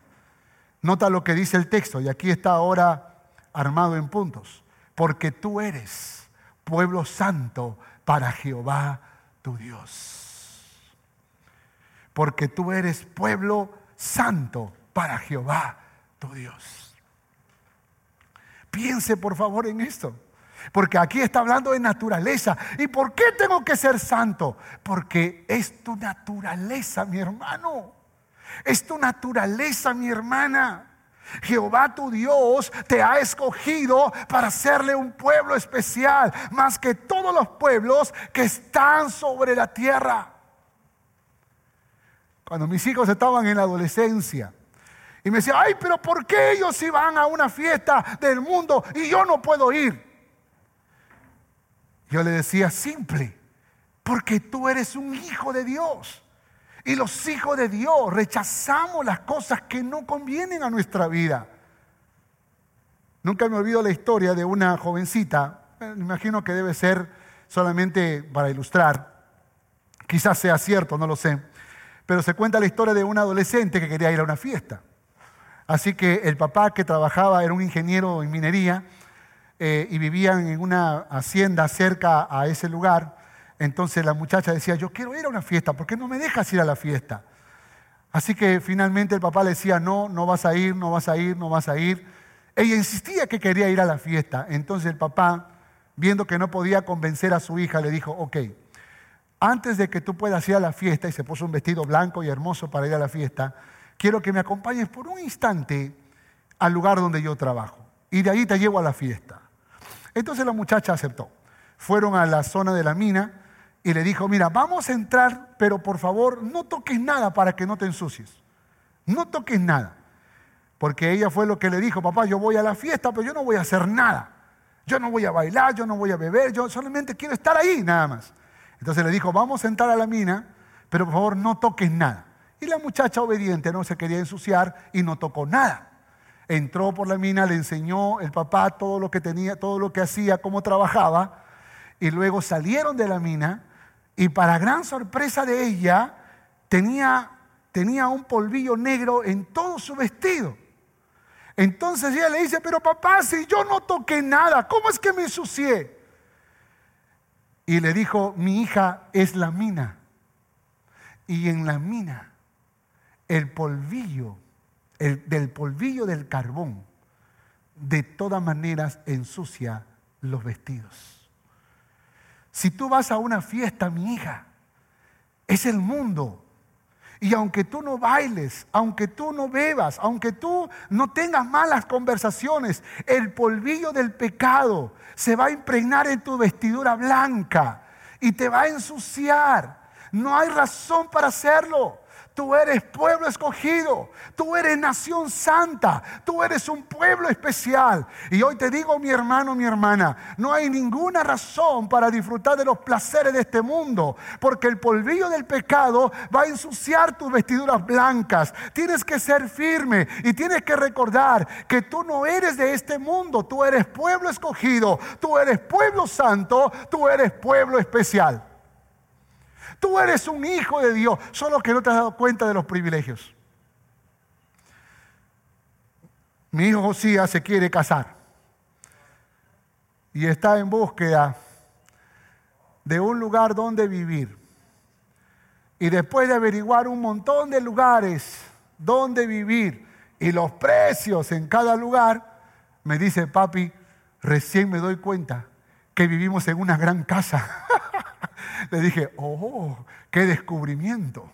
A: Nota lo que dice el texto y aquí está ahora armado en puntos porque tú eres pueblo santo para Jehová tu Dios. Porque tú eres pueblo santo para Jehová tu Dios. Piense por favor en esto. Porque aquí está hablando de naturaleza. ¿Y por qué tengo que ser santo? Porque es tu naturaleza, mi hermano. Es tu naturaleza, mi hermana. Jehová tu Dios te ha escogido para serle un pueblo especial, más que todos los pueblos que están sobre la tierra. Cuando mis hijos estaban en la adolescencia y me decían, ay, pero ¿por qué ellos iban a una fiesta del mundo y yo no puedo ir? Yo le decía, simple, porque tú eres un hijo de Dios. Y los hijos de Dios rechazamos las cosas que no convienen a nuestra vida. Nunca me olvido la historia de una jovencita, me imagino que debe ser solamente para ilustrar, quizás sea cierto, no lo sé, pero se cuenta la historia de un adolescente que quería ir a una fiesta. Así que el papá que trabajaba era un ingeniero en minería eh, y vivían en una hacienda cerca a ese lugar. Entonces la muchacha decía, yo quiero ir a una fiesta, ¿por qué no me dejas ir a la fiesta? Así que finalmente el papá le decía, no, no vas a ir, no vas a ir, no vas a ir. Ella insistía que quería ir a la fiesta. Entonces el papá, viendo que no podía convencer a su hija, le dijo, ok, antes de que tú puedas ir a la fiesta, y se puso un vestido blanco y hermoso para ir a la fiesta, quiero que me acompañes por un instante al lugar donde yo trabajo. Y de ahí te llevo a la fiesta. Entonces la muchacha aceptó. Fueron a la zona de la mina y le dijo, mira, vamos a entrar, pero por favor no toques nada para que no te ensucies. No toques nada. Porque ella fue lo que le dijo, papá, yo voy a la fiesta, pero yo no voy a hacer nada. Yo no voy a bailar, yo no voy a beber, yo solamente quiero estar ahí nada más. Entonces le dijo, vamos a entrar a la mina, pero por favor no toques nada. Y la muchacha obediente no se quería ensuciar y no tocó nada. Entró por la mina, le enseñó el papá todo lo que tenía, todo lo que hacía, cómo trabajaba, y luego salieron de la mina y para gran sorpresa de ella, tenía, tenía un polvillo negro en todo su vestido. Entonces ella le dice, pero papá, si yo no toqué nada, ¿cómo es que me ensucié? Y le dijo, mi hija es la mina. Y en la mina, el polvillo, el, del polvillo del carbón, de todas maneras ensucia los vestidos. Si tú vas a una fiesta, mi hija, es el mundo. Y aunque tú no bailes, aunque tú no bebas, aunque tú no tengas malas conversaciones, el polvillo del pecado se va a impregnar en tu vestidura blanca y te va a ensuciar. No hay razón para hacerlo. Tú eres pueblo escogido, tú eres nación santa, tú eres un pueblo especial. Y hoy te digo, mi hermano, mi hermana, no hay ninguna razón para disfrutar de los placeres de este mundo, porque el polvillo del pecado va a ensuciar tus vestiduras blancas. Tienes que ser firme y tienes que recordar que tú no eres de este mundo, tú eres pueblo escogido, tú eres pueblo santo, tú eres pueblo especial. Tú eres un hijo de Dios, solo que no te has dado cuenta de los privilegios. Mi hijo Josías se quiere casar y está en búsqueda de un lugar donde vivir. Y después de averiguar un montón de lugares donde vivir y los precios en cada lugar, me dice, papi, recién me doy cuenta que vivimos en una gran casa. Le dije, oh, qué descubrimiento.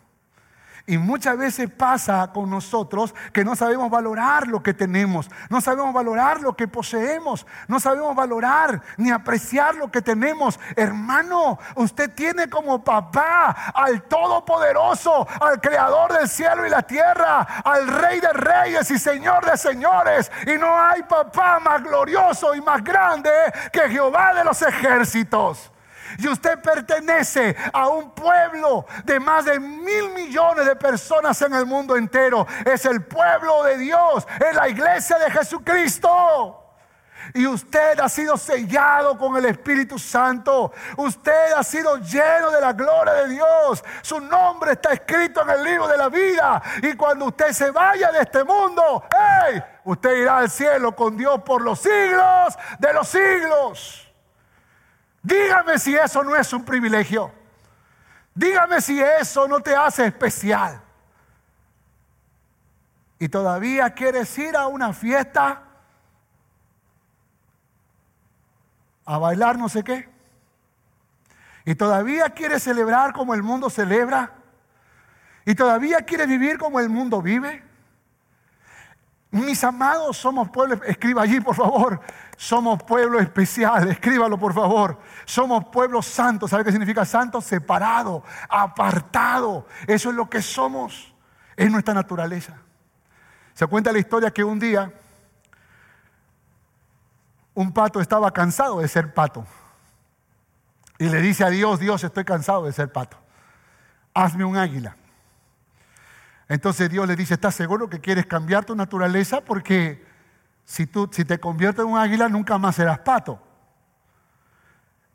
A: Y muchas veces pasa con nosotros que no sabemos valorar lo que tenemos, no sabemos valorar lo que poseemos, no sabemos valorar ni apreciar lo que tenemos. Hermano, usted tiene como papá al Todopoderoso, al Creador del cielo y la tierra, al Rey de Reyes y Señor de Señores. Y no hay papá más glorioso y más grande que Jehová de los ejércitos. Y usted pertenece a un pueblo de más de mil millones de personas en el mundo entero. Es el pueblo de Dios, es la iglesia de Jesucristo. Y usted ha sido sellado con el Espíritu Santo. Usted ha sido lleno de la gloria de Dios. Su nombre está escrito en el libro de la vida. Y cuando usted se vaya de este mundo, ¡hey! Usted irá al cielo con Dios por los siglos de los siglos. Dígame si eso no es un privilegio. Dígame si eso no te hace especial. Y todavía quieres ir a una fiesta a bailar no sé qué. Y todavía quieres celebrar como el mundo celebra. Y todavía quieres vivir como el mundo vive. Mis amados, somos pueblo, escriba allí por favor, somos pueblo especial, escríbalo por favor. Somos pueblo santo, ¿sabe qué significa santo? Separado, apartado. Eso es lo que somos, es nuestra naturaleza. Se cuenta la historia que un día un pato estaba cansado de ser pato. Y le dice a Dios, Dios, estoy cansado de ser pato. Hazme un águila. Entonces Dios le dice, ¿estás seguro que quieres cambiar tu naturaleza? Porque si, tú, si te conviertes en un águila, nunca más serás pato.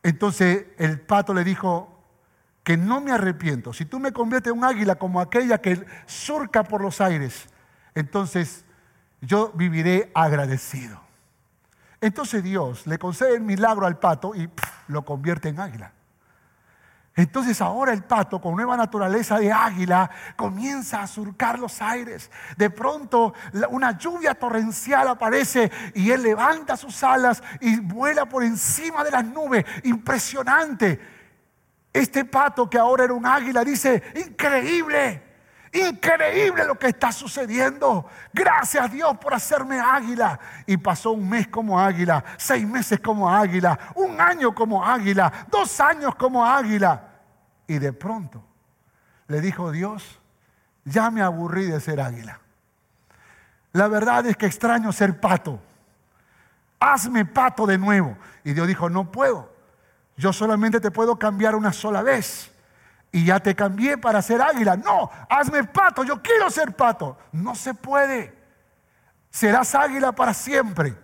A: Entonces el pato le dijo, que no me arrepiento. Si tú me conviertes en un águila como aquella que surca por los aires, entonces yo viviré agradecido. Entonces Dios le concede el milagro al pato y lo convierte en águila. Entonces ahora el pato, con nueva naturaleza de águila, comienza a surcar los aires. De pronto una lluvia torrencial aparece y él levanta sus alas y vuela por encima de las nubes. Impresionante. Este pato que ahora era un águila dice, increíble. Increíble lo que está sucediendo. Gracias Dios por hacerme águila. Y pasó un mes como águila, seis meses como águila, un año como águila, dos años como águila. Y de pronto le dijo Dios, ya me aburrí de ser águila. La verdad es que extraño ser pato. Hazme pato de nuevo. Y Dios dijo, no puedo. Yo solamente te puedo cambiar una sola vez y ya te cambié para ser águila. No, hazme pato, yo quiero ser pato. No se puede. Serás águila para siempre.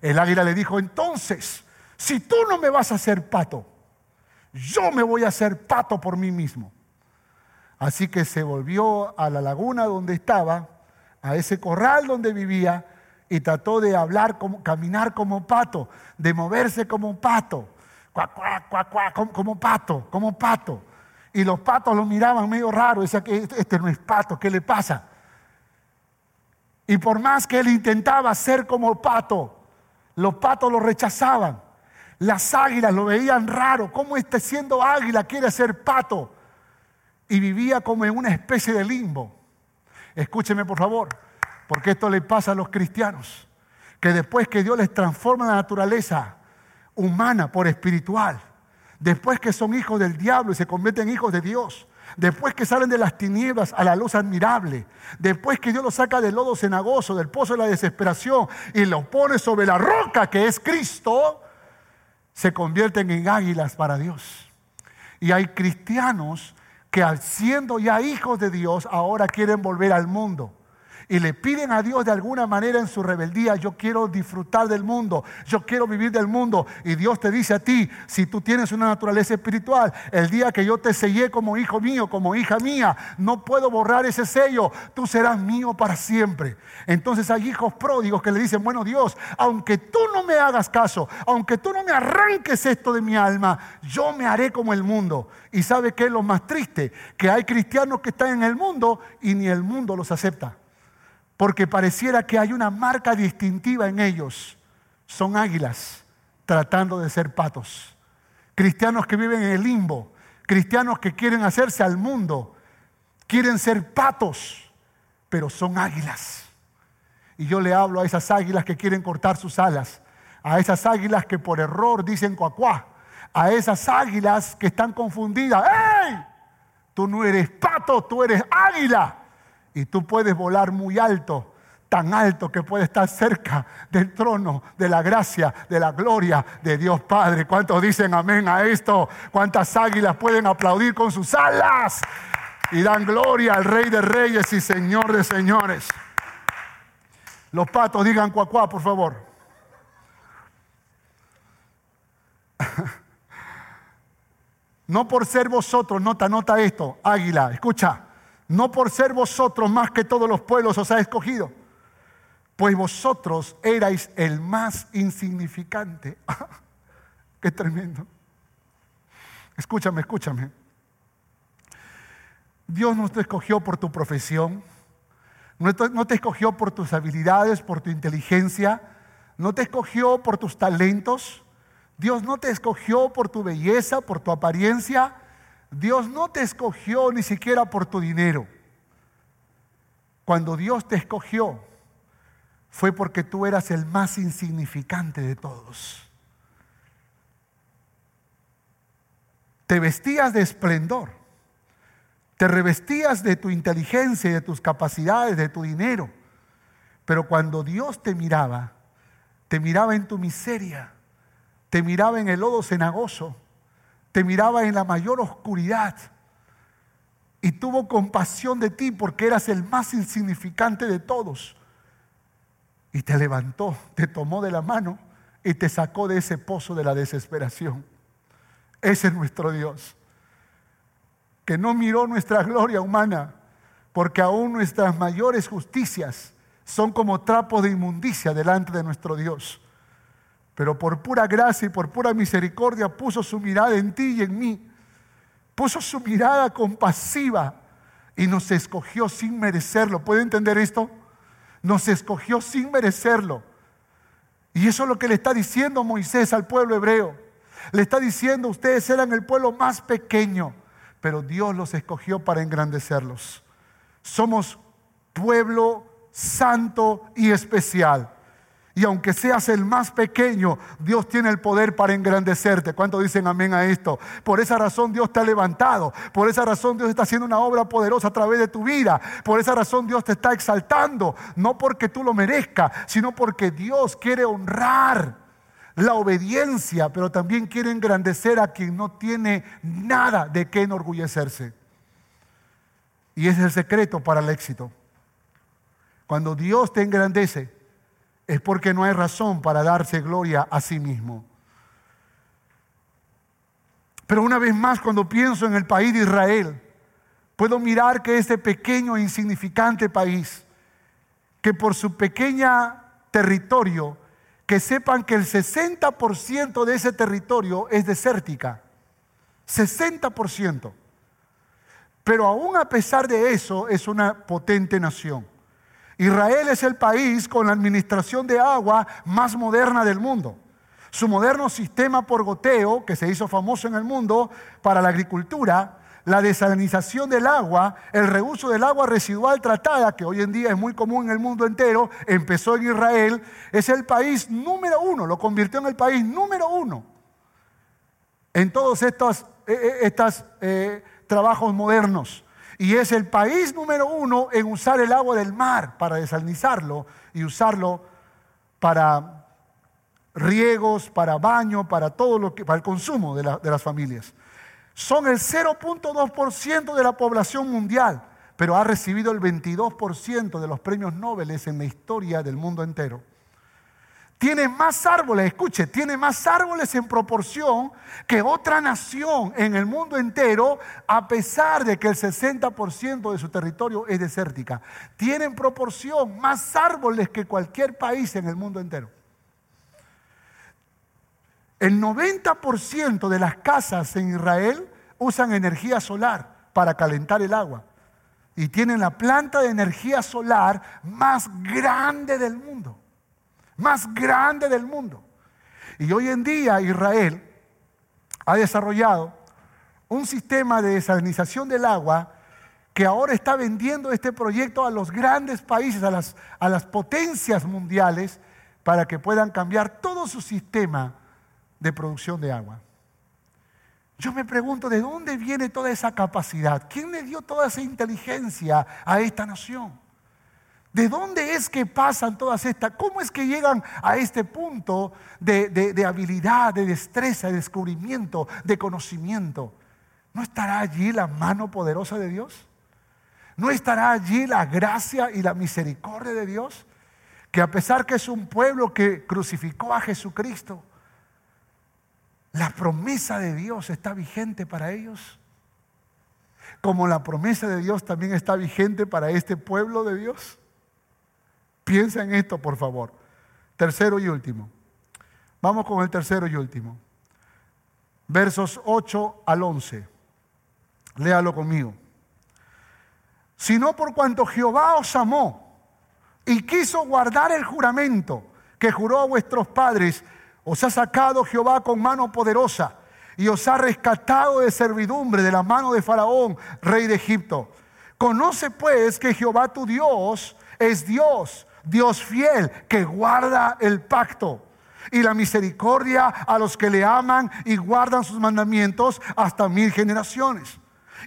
A: El águila le dijo, entonces, si tú no me vas a hacer pato, yo me voy a hacer pato por mí mismo. Así que se volvió a la laguna donde estaba, a ese corral donde vivía, y trató de hablar, como, caminar como pato, de moverse como pato, como, como pato, como pato. Y los patos lo miraban medio raro, decía que este, este no es pato, ¿qué le pasa? Y por más que él intentaba ser como pato, los patos lo rechazaban. Las águilas lo veían raro, ¿cómo este siendo águila quiere ser pato? Y vivía como en una especie de limbo. Escúcheme por favor, porque esto le pasa a los cristianos, que después que Dios les transforma la naturaleza humana por espiritual, después que son hijos del diablo y se convierten en hijos de Dios, después que salen de las tinieblas a la luz admirable, después que Dios los saca del lodo cenagoso, del pozo de la desesperación y los pone sobre la roca que es Cristo, se convierten en águilas para Dios. Y hay cristianos que siendo ya hijos de Dios ahora quieren volver al mundo y le piden a Dios de alguna manera en su rebeldía, yo quiero disfrutar del mundo, yo quiero vivir del mundo. Y Dios te dice a ti, si tú tienes una naturaleza espiritual, el día que yo te sellé como hijo mío, como hija mía, no puedo borrar ese sello, tú serás mío para siempre. Entonces hay hijos pródigos que le dicen, bueno Dios, aunque tú no me hagas caso, aunque tú no me arranques esto de mi alma, yo me haré como el mundo. Y sabe que es lo más triste, que hay cristianos que están en el mundo y ni el mundo los acepta porque pareciera que hay una marca distintiva en ellos. Son águilas tratando de ser patos. Cristianos que viven en el limbo, cristianos que quieren hacerse al mundo quieren ser patos, pero son águilas. Y yo le hablo a esas águilas que quieren cortar sus alas, a esas águilas que por error dicen cuacuá, a esas águilas que están confundidas. ¡Ey! Tú no eres pato, tú eres águila. Y tú puedes volar muy alto, tan alto que puedes estar cerca del trono, de la gracia, de la gloria de Dios Padre. ¿Cuántos dicen amén a esto? ¿Cuántas águilas pueden aplaudir con sus alas? Y dan gloria al Rey de Reyes y Señor de Señores. Los patos digan cuacuá, por favor. No por ser vosotros, nota, nota esto, águila, escucha, no por ser vosotros más que todos los pueblos os ha escogido, pues vosotros erais el más insignificante. Qué tremendo. Escúchame, escúchame. Dios no te escogió por tu profesión, no te escogió por tus habilidades, por tu inteligencia, no te escogió por tus talentos, Dios no te escogió por tu belleza, por tu apariencia. Dios no te escogió ni siquiera por tu dinero. Cuando Dios te escogió fue porque tú eras el más insignificante de todos. Te vestías de esplendor. Te revestías de tu inteligencia, de tus capacidades, de tu dinero. Pero cuando Dios te miraba, te miraba en tu miseria te miraba en el lodo cenagoso, te miraba en la mayor oscuridad y tuvo compasión de ti porque eras el más insignificante de todos. Y te levantó, te tomó de la mano y te sacó de ese pozo de la desesperación. Ese es nuestro Dios, que no miró nuestra gloria humana, porque aún nuestras mayores justicias son como trapos de inmundicia delante de nuestro Dios pero por pura gracia y por pura misericordia puso su mirada en ti y en mí. Puso su mirada compasiva y nos escogió sin merecerlo. ¿Puede entender esto? Nos escogió sin merecerlo. Y eso es lo que le está diciendo Moisés al pueblo hebreo. Le está diciendo, ustedes eran el pueblo más pequeño, pero Dios los escogió para engrandecerlos. Somos pueblo santo y especial. Y aunque seas el más pequeño, Dios tiene el poder para engrandecerte. ¿Cuántos dicen amén a esto? Por esa razón Dios te ha levantado. Por esa razón Dios está haciendo una obra poderosa a través de tu vida. Por esa razón Dios te está exaltando. No porque tú lo merezcas, sino porque Dios quiere honrar la obediencia, pero también quiere engrandecer a quien no tiene nada de qué enorgullecerse. Y ese es el secreto para el éxito. Cuando Dios te engrandece, es porque no hay razón para darse gloria a sí mismo. Pero una vez más, cuando pienso en el país de Israel, puedo mirar que este pequeño e insignificante país, que por su pequeña territorio, que sepan que el 60% de ese territorio es desértica. 60%. Pero aún a pesar de eso, es una potente nación. Israel es el país con la administración de agua más moderna del mundo. Su moderno sistema por goteo, que se hizo famoso en el mundo para la agricultura, la desalinización del agua, el reuso del agua residual tratada, que hoy en día es muy común en el mundo entero, empezó en Israel, es el país número uno, lo convirtió en el país número uno en todos estos, eh, eh, eh, trabajos modernos. Y es el país número uno en usar el agua del mar para desalinizarlo y usarlo para riegos, para baño, para todo lo que, para el consumo de, de las familias. Son el 0.2% de la población mundial, pero ha recibido el 22% de los premios Nobel en la historia del mundo entero tiene más árboles, escuche, tiene más árboles en proporción que otra nación en el mundo entero, a pesar de que el 60% de su territorio es desértica. Tiene en proporción más árboles que cualquier país en el mundo entero. El 90% de las casas en Israel usan energía solar para calentar el agua. Y tienen la planta de energía solar más grande del mundo más grande del mundo. Y hoy en día Israel ha desarrollado un sistema de desalinización del agua que ahora está vendiendo este proyecto a los grandes países, a las, a las potencias mundiales, para que puedan cambiar todo su sistema de producción de agua. Yo me pregunto, ¿de dónde viene toda esa capacidad? ¿Quién le dio toda esa inteligencia a esta nación? ¿De dónde es que pasan todas estas? ¿Cómo es que llegan a este punto de, habilidad, de destreza, de descubrimiento, de conocimiento? ¿No estará allí la mano poderosa de Dios? ¿No estará allí la gracia y la misericordia de Dios? Que a pesar que es un pueblo que crucificó a Jesucristo, la promesa de Dios está vigente para ellos. Como la promesa de Dios también está vigente para este pueblo de Dios. Piensa en esto, por favor. Tercero y último. Vamos con el tercero y último. Versos 8 al 11. Léalo conmigo. Sino por cuanto Jehová os amó y quiso guardar el juramento que juró a vuestros padres, os ha sacado Jehová con mano poderosa y os ha rescatado de servidumbre de la mano de Faraón, rey de Egipto. Conoce pues que Jehová tu Dios es Dios, Dios fiel, que guarda el pacto y la misericordia a los que le aman y guardan sus mandamientos hasta mil generaciones.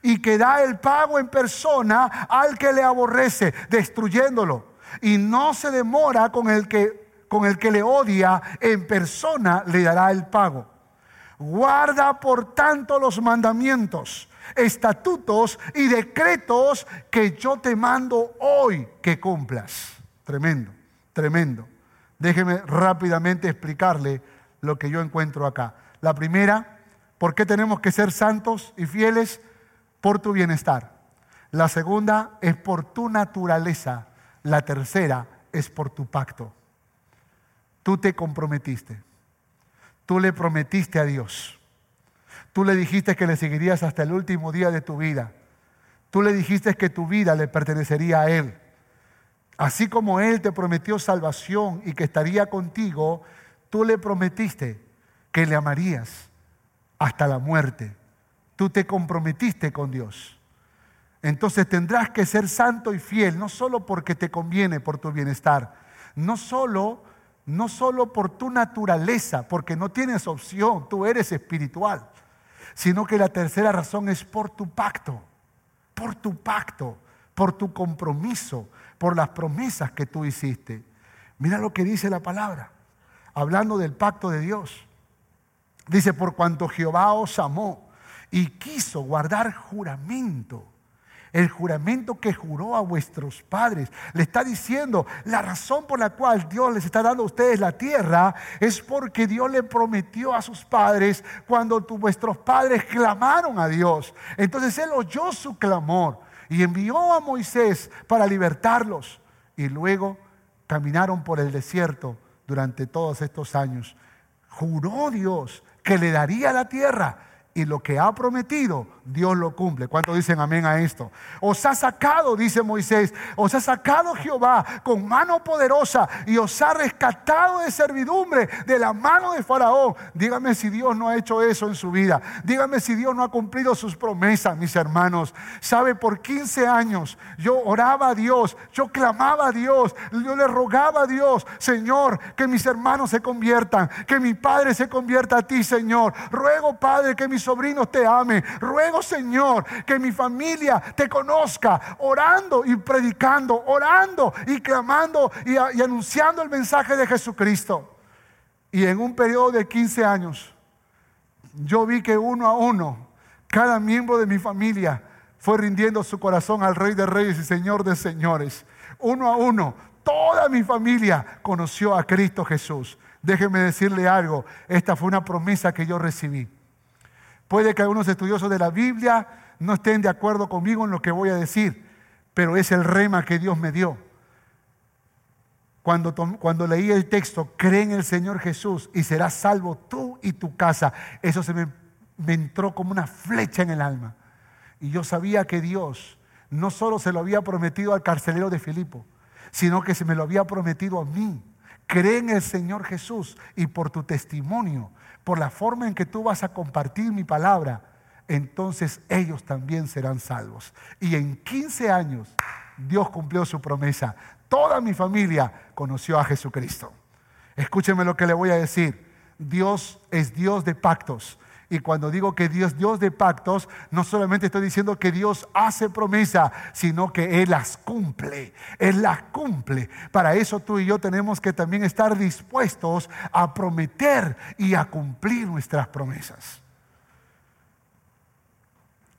A: Y que da el pago en persona al que le aborrece, destruyéndolo. Y no se demora con el que con el que le odia, en persona le dará el pago. Guarda por tanto los mandamientos, estatutos y decretos que yo te mando hoy que cumplas. Tremendo, tremendo. Déjeme rápidamente explicarle lo que yo encuentro acá. La primera, ¿por qué tenemos que ser santos y fieles? Por tu bienestar. La segunda es por tu naturaleza. La tercera es por tu pacto. Tú te comprometiste. Tú le prometiste a Dios. Tú le dijiste que le seguirías hasta el último día de tu vida. Tú le dijiste que tu vida le pertenecería a Él. Así como Él te prometió salvación y que estaría contigo, tú le prometiste que le amarías hasta la muerte. Tú te comprometiste con Dios. Entonces tendrás que ser santo y fiel, no solo porque te conviene por tu bienestar, no solo no solo por tu naturaleza, porque no tienes opción, tú eres espiritual, sino que la tercera razón es por tu pacto, por tu pacto, por tu compromiso, por las promesas que tú hiciste. Mira lo que dice la palabra, hablando del pacto de Dios. Dice, por cuanto Jehová os amó y quiso guardar juramento el juramento que juró a vuestros padres. Le está diciendo, la razón por la cual Dios les está dando a ustedes la tierra es porque Dios le prometió a sus padres cuando vuestros padres clamaron a Dios. Entonces Él oyó su clamor y envió a Moisés para libertarlos. Y luego caminaron por el desierto durante todos estos años. Juró Dios que le daría la tierra y lo que ha prometido, Dios lo cumple. ¿Cuántos dicen amén a esto? Os ha sacado, dice Moisés, os ha sacado Jehová con mano poderosa y os ha rescatado de servidumbre de la mano de Faraón. Dígame si Dios no ha hecho eso en su vida. Dígame si Dios no ha cumplido sus promesas, mis hermanos. Sabe, por 15 años yo oraba a Dios, yo clamaba a Dios, yo le rogaba a Dios, Señor, que mis hermanos se conviertan, que mi Padre se convierta a ti, Señor. Ruego, Padre, que mis sobrinos te ame. Ruego, Señor, que mi familia te conozca, orando y predicando, orando y clamando y, y anunciando el mensaje de Jesucristo. Y en un periodo de 15 años, yo vi que uno a uno, cada miembro de mi familia fue rindiendo su corazón al Rey de Reyes y Señor de Señores. Uno a uno, toda mi familia conoció a Cristo Jesús. Déjeme decirle algo, esta fue una promesa que yo recibí. Puede que algunos estudiosos de la Biblia no estén de acuerdo conmigo en lo que voy a decir, pero es el rema que Dios me dio. Cuando, cuando leí el texto, cree en el Señor Jesús y serás salvo tú y tu casa, eso se me, me entró como una flecha en el alma. Y yo sabía que Dios no solo se lo había prometido al carcelero de Filipo, sino que se me lo había prometido a mí. Cree en el Señor Jesús y por tu testimonio por la forma en que tú vas a compartir mi palabra, entonces ellos también serán salvos. Y en 15 años Dios cumplió su promesa. Toda mi familia conoció a Jesucristo. Escúcheme lo que le voy a decir. Dios es Dios de pactos. Y cuando digo que Dios Dios de pactos, no solamente estoy diciendo que Dios hace promesa, sino que Él las cumple. Él las cumple. Para eso tú y yo tenemos que también estar dispuestos a prometer y a cumplir nuestras promesas.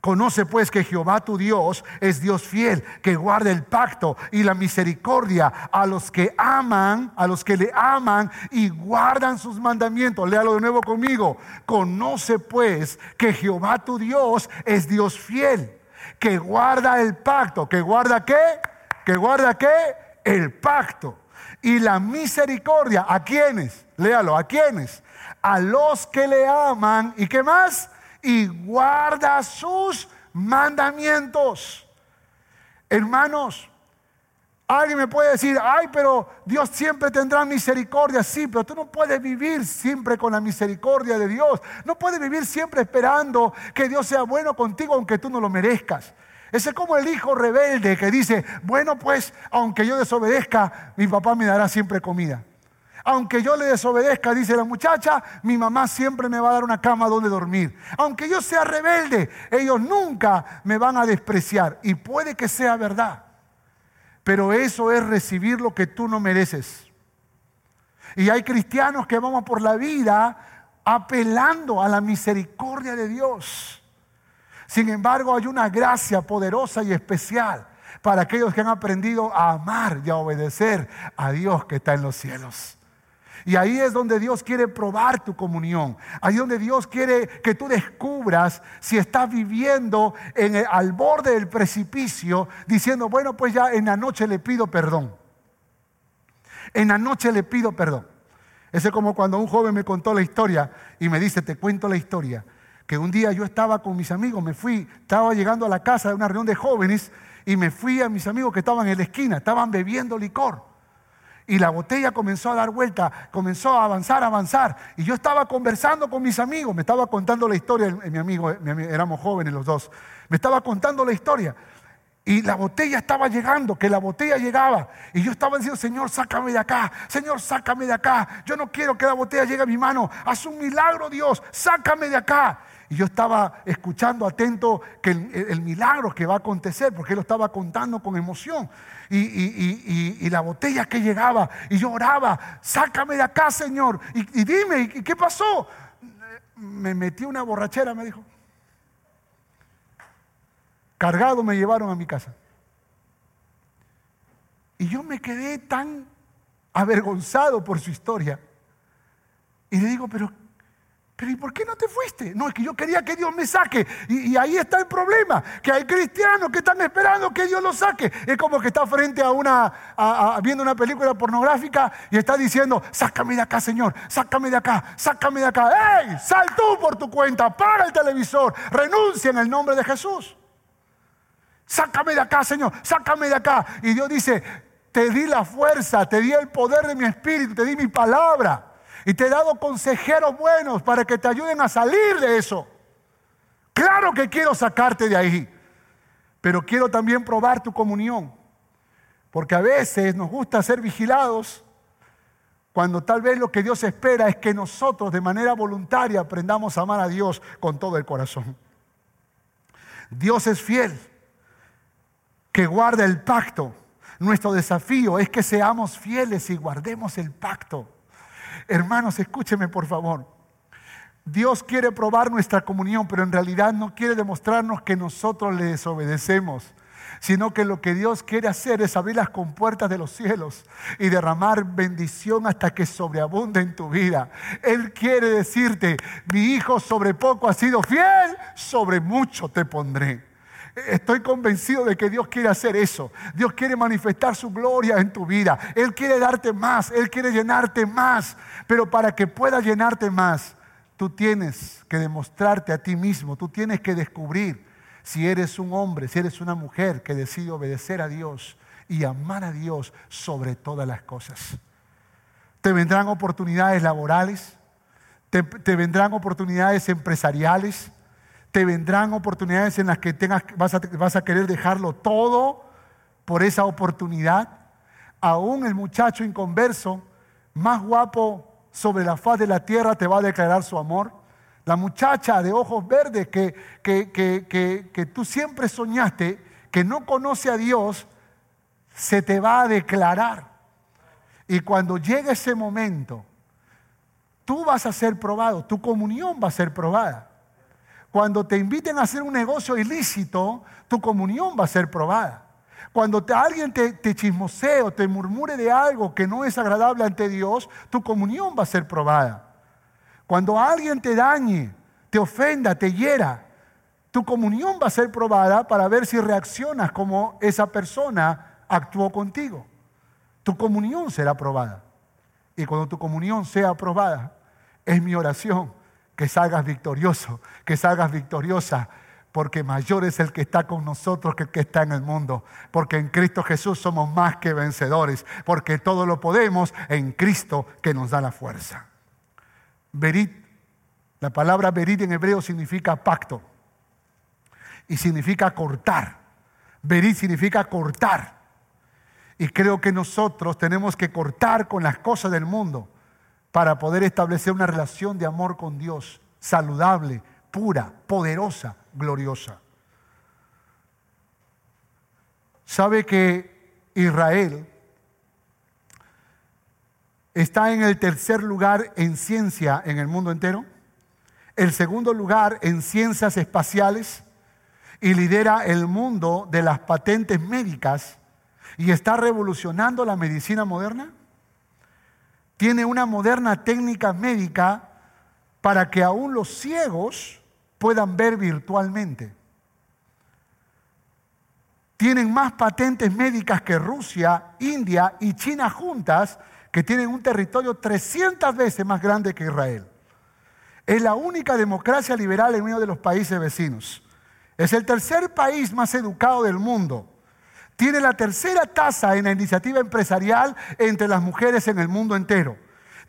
A: Conoce pues que Jehová tu Dios es Dios fiel, que guarda el pacto y la misericordia a los que aman, a los que le aman y guardan sus mandamientos. Léalo de nuevo conmigo. Conoce pues que Jehová tu Dios es Dios fiel, que guarda el pacto. ¿Que guarda qué? ¿Que guarda qué? El pacto. Y la misericordia. ¿A quiénes? Léalo, ¿a quiénes? A los que le aman. ¿Y qué más? Y guarda sus mandamientos. Hermanos, alguien me puede decir, ay, pero Dios siempre tendrá misericordia. Sí, pero tú no puedes vivir siempre con la misericordia de Dios. No puedes vivir siempre esperando que Dios sea bueno contigo aunque tú no lo merezcas. Ese es como el hijo rebelde que dice, bueno, pues aunque yo desobedezca, mi papá me dará siempre comida. Aunque yo le desobedezca, dice la muchacha, mi mamá siempre me va a dar una cama donde dormir. Aunque yo sea rebelde, ellos nunca me van a despreciar. Y puede que sea verdad. Pero eso es recibir lo que tú no mereces. Y hay cristianos que vamos por la vida apelando a la misericordia de Dios. Sin embargo, hay una gracia poderosa y especial para aquellos que han aprendido a amar y a obedecer a Dios que está en los cielos. Y ahí es donde Dios quiere probar tu comunión. Ahí es donde Dios quiere que tú descubras si estás viviendo en al borde del precipicio, diciendo, bueno, pues ya en la noche le pido perdón. En la noche le pido perdón. Ese es como cuando un joven me contó la historia y me dice, te cuento la historia. Que un día yo estaba con mis amigos, me fui, estaba llegando a la casa de una reunión de jóvenes y me fui a mis amigos que estaban en la esquina, estaban bebiendo licor. Y la botella comenzó a dar vuelta, comenzó a avanzar, a avanzar. Y yo estaba conversando con mis amigos, me estaba contando la historia, mi amigo, éramos jóvenes los dos, me estaba contando la historia. Y la botella estaba llegando, que la botella llegaba. Y yo estaba diciendo, Señor, sácame de acá, Señor, sácame de acá. Yo no quiero que la botella llegue a mi mano. Haz un milagro, Dios, sácame de acá. Y yo estaba escuchando atento que el, milagro que va a acontecer, porque él lo estaba contando con emoción. Y, la botella que llegaba, y yo oraba, sácame de acá, Señor. Y, dime, ¿y qué pasó? Me metí una borrachera, me dijo. Cargado me llevaron a mi casa. Y yo me quedé tan avergonzado por su historia. Y le digo, pero ¿y por qué no te fuiste? No, es que yo quería que Dios me saque. Y, ahí está el problema, que hay cristianos que están esperando que Dios los saque. Es como que está frente a una, viendo una película pornográfica y está diciendo, sácame de acá, Señor, sácame de acá, sácame de acá. ¡Ey! Sal tú por tu cuenta, paga el televisor, renuncia en el nombre de Jesús. Sácame de acá, Señor, sácame de acá. Y Dios dice, te di la fuerza, te di el poder de mi espíritu, te di mi palabra. Y te he dado consejeros buenos para que te ayuden a salir de eso. Claro que quiero sacarte de ahí, pero quiero también probar tu comunión. Porque a veces nos gusta ser vigilados cuando tal vez lo que Dios espera es que nosotros de manera voluntaria aprendamos a amar a Dios con todo el corazón. Dios es fiel, que guarda el pacto. Nuestro desafío es que seamos fieles y guardemos el pacto. Hermanos, escúcheme por favor. Dios quiere probar nuestra comunión, pero en realidad no quiere demostrarnos que nosotros le desobedecemos, sino que lo que Dios quiere hacer es abrir las compuertas de los cielos y derramar bendición hasta que sobreabunde en tu vida. Él quiere decirte, mi hijo sobre poco ha sido fiel, sobre mucho te pondré. Estoy convencido de que Dios quiere hacer eso. Dios quiere manifestar su gloria en tu vida. Él quiere darte más. Él quiere llenarte más. Pero para que pueda llenarte más, tú tienes que demostrarte a ti mismo. Tú tienes que descubrir si eres un hombre, si eres una mujer que decide obedecer a Dios y amar a Dios sobre todas las cosas. Te vendrán oportunidades laborales. Te, te vendrán oportunidades empresariales Te vendrán oportunidades en las que tengas, vas, a, vas a querer dejarlo todo por esa oportunidad. Aún el muchacho inconverso, más guapo sobre la faz de la tierra, te va a declarar su amor. La muchacha de ojos verdes que, que, que, que, tú siempre soñaste, que no conoce a Dios, se te va a declarar. Y cuando llegue ese momento, tú vas a ser probado, tu comunión va a ser probada. Cuando te inviten a hacer un negocio ilícito, tu comunión va a ser probada. Cuando alguien te, chismosee o te murmure de algo que no es agradable ante Dios, tu comunión va a ser probada. Cuando alguien te dañe, te ofenda, te hiera, tu comunión va a ser probada para ver si reaccionas como esa persona actuó contigo. Tu comunión será probada. Y cuando tu comunión sea aprobada, es mi oración que salgas victorioso, que salgas victoriosa, porque mayor es el que está con nosotros que el que está en el mundo, porque en Cristo Jesús somos más que vencedores, porque todo lo podemos en Cristo que nos da la fuerza. Berit, la palabra berit en hebreo significa pacto y significa cortar. Berit significa cortar. Y creo que nosotros tenemos que cortar con las cosas del mundo para poder establecer una relación de amor con Dios, saludable, pura, poderosa, gloriosa. ¿Sabe que Israel está en el tercer lugar en ciencia en el mundo entero? El segundo lugar en ciencias espaciales y lidera el mundo de las patentes médicas y está revolucionando la medicina moderna? Tiene una moderna técnica médica para que aún los ciegos puedan ver virtualmente. Tienen más patentes médicas que Rusia, India y China juntas, que tienen un territorio 300 veces más grande que Israel. Es la única democracia liberal en uno de los países vecinos. Es el tercer país más educado del mundo. Tiene la tercera tasa en la iniciativa empresarial entre las mujeres en el mundo entero.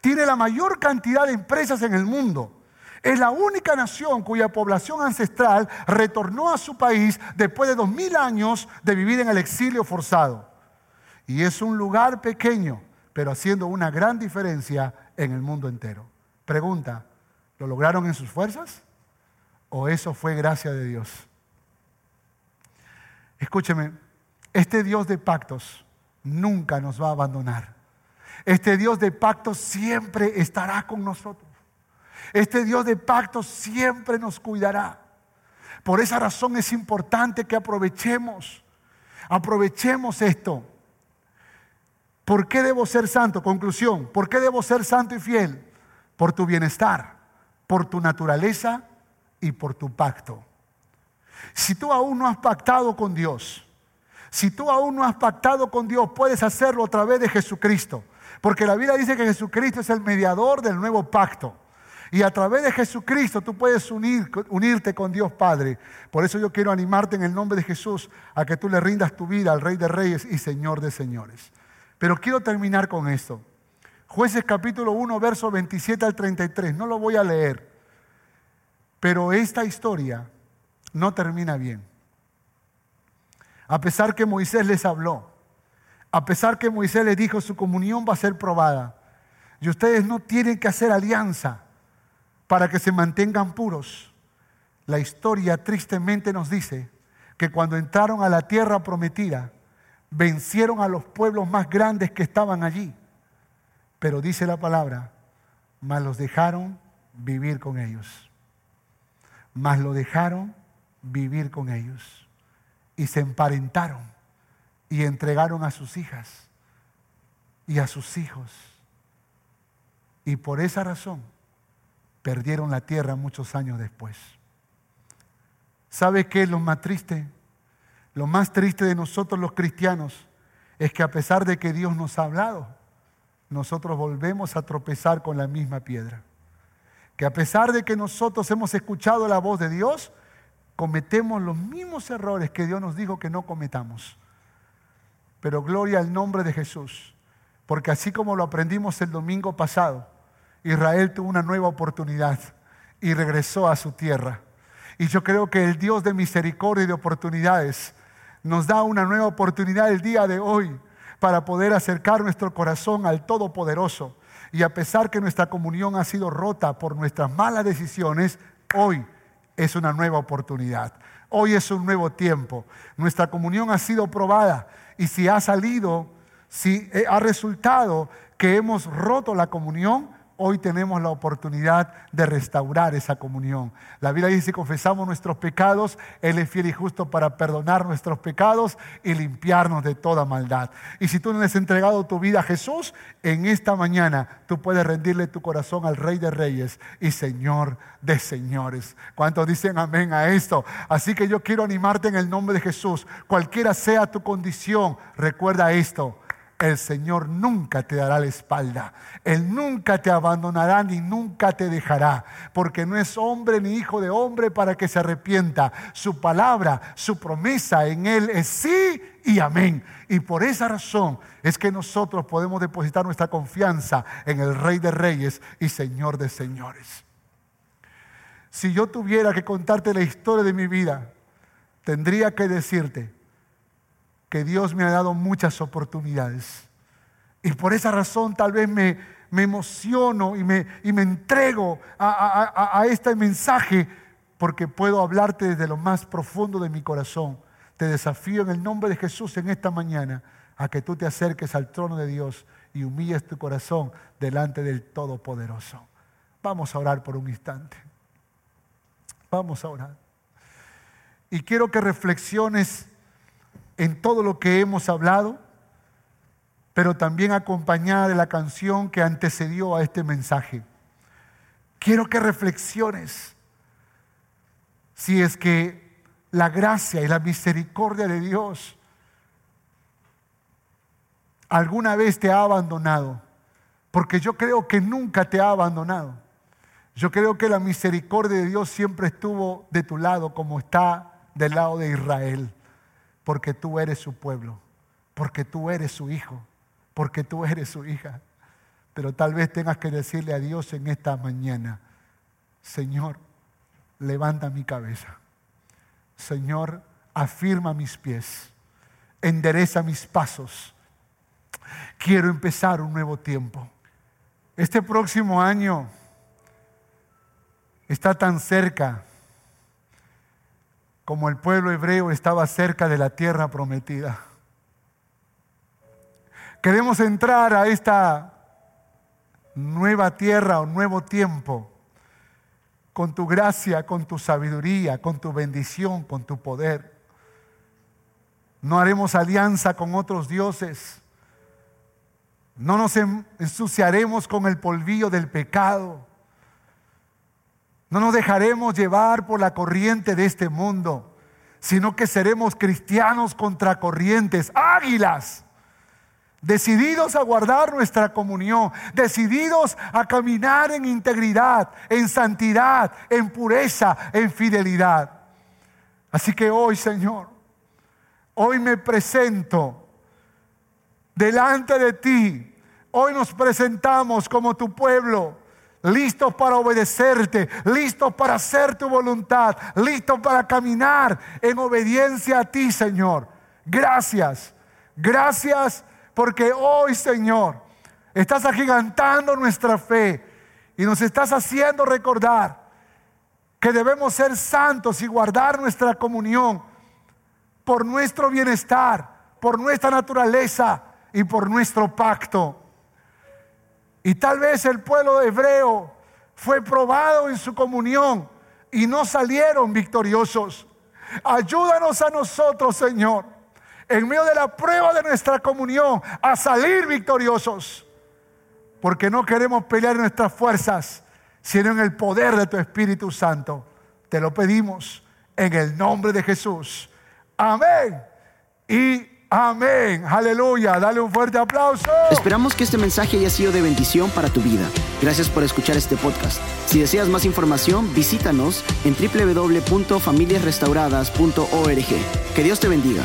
A: Tiene la mayor cantidad de empresas en el mundo. Es la única nación cuya población ancestral retornó a su país después de dos mil años de vivir en el exilio forzado. Y es un lugar pequeño, pero haciendo una gran diferencia en el mundo entero. Pregunta, ¿lo lograron en sus fuerzas? ¿O eso fue gracia de Dios? Escúcheme, este Dios de pactos nunca nos va a abandonar. Este Dios de pactos siempre estará con nosotros. Este Dios de pactos siempre nos cuidará. Por esa razón es importante que aprovechemos, aprovechemos esto. ¿Por qué debo ser santo? Conclusión, ¿por qué debo ser santo y fiel? Por tu bienestar, por tu naturaleza y por tu pacto. Si tú aún no has pactado con Dios, si tú aún no has pactado con Dios, puedes hacerlo a través de Jesucristo. Porque la Biblia dice que Jesucristo es el mediador del nuevo pacto. Y a través de Jesucristo tú puedes unir, unirte con Dios Padre. Por eso yo quiero animarte en el nombre de Jesús a que tú le rindas tu vida al Rey de Reyes y Señor de Señores. Pero quiero terminar con esto. Jueces capítulo 1, verso 27 al 33. No lo voy a leer. Pero esta historia no termina bien. A pesar que Moisés les habló, a pesar que Moisés les dijo su comunión va a ser probada, y ustedes no tienen que hacer alianza para que se mantengan puros. La historia tristemente nos dice que cuando entraron a la tierra prometida, vencieron a los pueblos más grandes que estaban allí. Pero dice la palabra, mas los dejaron vivir con ellos. Mas lo dejaron vivir con ellos y se emparentaron y entregaron a sus hijas y a sus hijos. Y por esa razón perdieron la tierra muchos años después. ¿Sabe qué es lo más triste? Lo más triste de nosotros los cristianos es que a pesar de que Dios nos ha hablado, nosotros volvemos a tropezar con la misma piedra. Que a pesar de que nosotros hemos escuchado la voz de Dios, cometemos los mismos errores que Dios nos dijo que no cometamos. Pero gloria al nombre de Jesús, porque así como lo aprendimos el domingo pasado, Israel tuvo una nueva oportunidad y regresó a su tierra. Y yo creo que el Dios de misericordia y de oportunidades nos da una nueva oportunidad el día de hoy para poder acercar nuestro corazón al Todopoderoso. Y a pesar que nuestra comunión ha sido rota por nuestras malas decisiones, hoy es una nueva oportunidad. Hoy es un nuevo tiempo. Nuestra comunión ha sido probada y si ha salido, si ha resultado que hemos roto la comunión, hoy tenemos la oportunidad de restaurar esa comunión. La Biblia dice, si confesamos nuestros pecados, Él es fiel y justo para perdonar nuestros pecados y limpiarnos de toda maldad. Y si tú no has entregado tu vida a Jesús, en esta mañana tú puedes rendirle tu corazón al Rey de Reyes y Señor de Señores. ¿Cuántos dicen amén a esto? Así que yo quiero animarte en el nombre de Jesús. Cualquiera sea tu condición, recuerda esto el Señor nunca te dará la espalda. Él nunca te abandonará ni nunca te dejará, porque no es hombre ni hijo de hombre para que se arrepienta. Su palabra, su promesa en Él es sí y amén. Y por esa razón es que nosotros podemos depositar nuestra confianza en el Rey de Reyes y Señor de Señores. Si yo tuviera que contarte la historia de mi vida, tendría que decirte, que Dios me ha dado muchas oportunidades. Y por esa razón tal vez me, me emociono y me, y me entrego a, a este mensaje porque puedo hablarte desde lo más profundo de mi corazón. Te desafío en el nombre de Jesús en esta mañana a que tú te acerques al trono de Dios y humilles tu corazón delante del Todopoderoso. Vamos a orar por un instante. Vamos a orar. Y quiero que reflexiones en todo lo que hemos hablado, pero también acompañada de la canción que antecedió a este mensaje. Quiero que reflexiones si es que la gracia y la misericordia de Dios alguna vez te ha abandonado, porque yo creo que nunca te ha abandonado. Yo creo que la misericordia de Dios siempre estuvo de tu lado como está del lado de Israel porque tú eres su pueblo, porque tú eres su hijo, porque tú eres su hija. Pero tal vez tengas que decirle a Dios en esta mañana, Señor, levanta mi cabeza. Señor, afirma mis pies, endereza mis pasos. Quiero empezar un nuevo tiempo. Este próximo año está tan cerca como el pueblo hebreo estaba cerca de la tierra prometida. Queremos entrar a esta nueva tierra o nuevo tiempo con tu gracia, con tu sabiduría, con tu bendición, con tu poder. No haremos alianza con otros dioses. No nos ensuciaremos con el polvillo del pecado. No nos dejaremos llevar por la corriente de este mundo, sino que seremos cristianos contracorrientes, águilas, decididos a guardar nuestra comunión, decididos a caminar en integridad, en santidad, en pureza, en fidelidad. Así que hoy, Señor, hoy me presento delante de ti. Hoy nos presentamos como tu pueblo listos para obedecerte, listos para hacer tu voluntad, listos para caminar en obediencia a ti, Señor. Gracias, gracias porque hoy, Señor, estás agigantando nuestra fe y nos estás haciendo recordar que debemos ser santos y guardar nuestra comunión por nuestro bienestar, por nuestra naturaleza y por nuestro pacto. Y tal vez el pueblo hebreo fue probado en su comunión y no salieron victoriosos. Ayúdanos a nosotros, Señor, en medio de la prueba de nuestra comunión, a salir victoriosos. Porque no queremos pelear nuestras fuerzas, sino en el poder de tu Espíritu Santo. Te lo pedimos en el nombre de Jesús. Amén. Y Amén, aleluya, dale un fuerte aplauso.
B: Esperamos que este mensaje haya sido de bendición para tu vida. Gracias por escuchar este podcast. Si deseas más información, visítanos en www.familiasrestauradas.org. Que Dios te bendiga.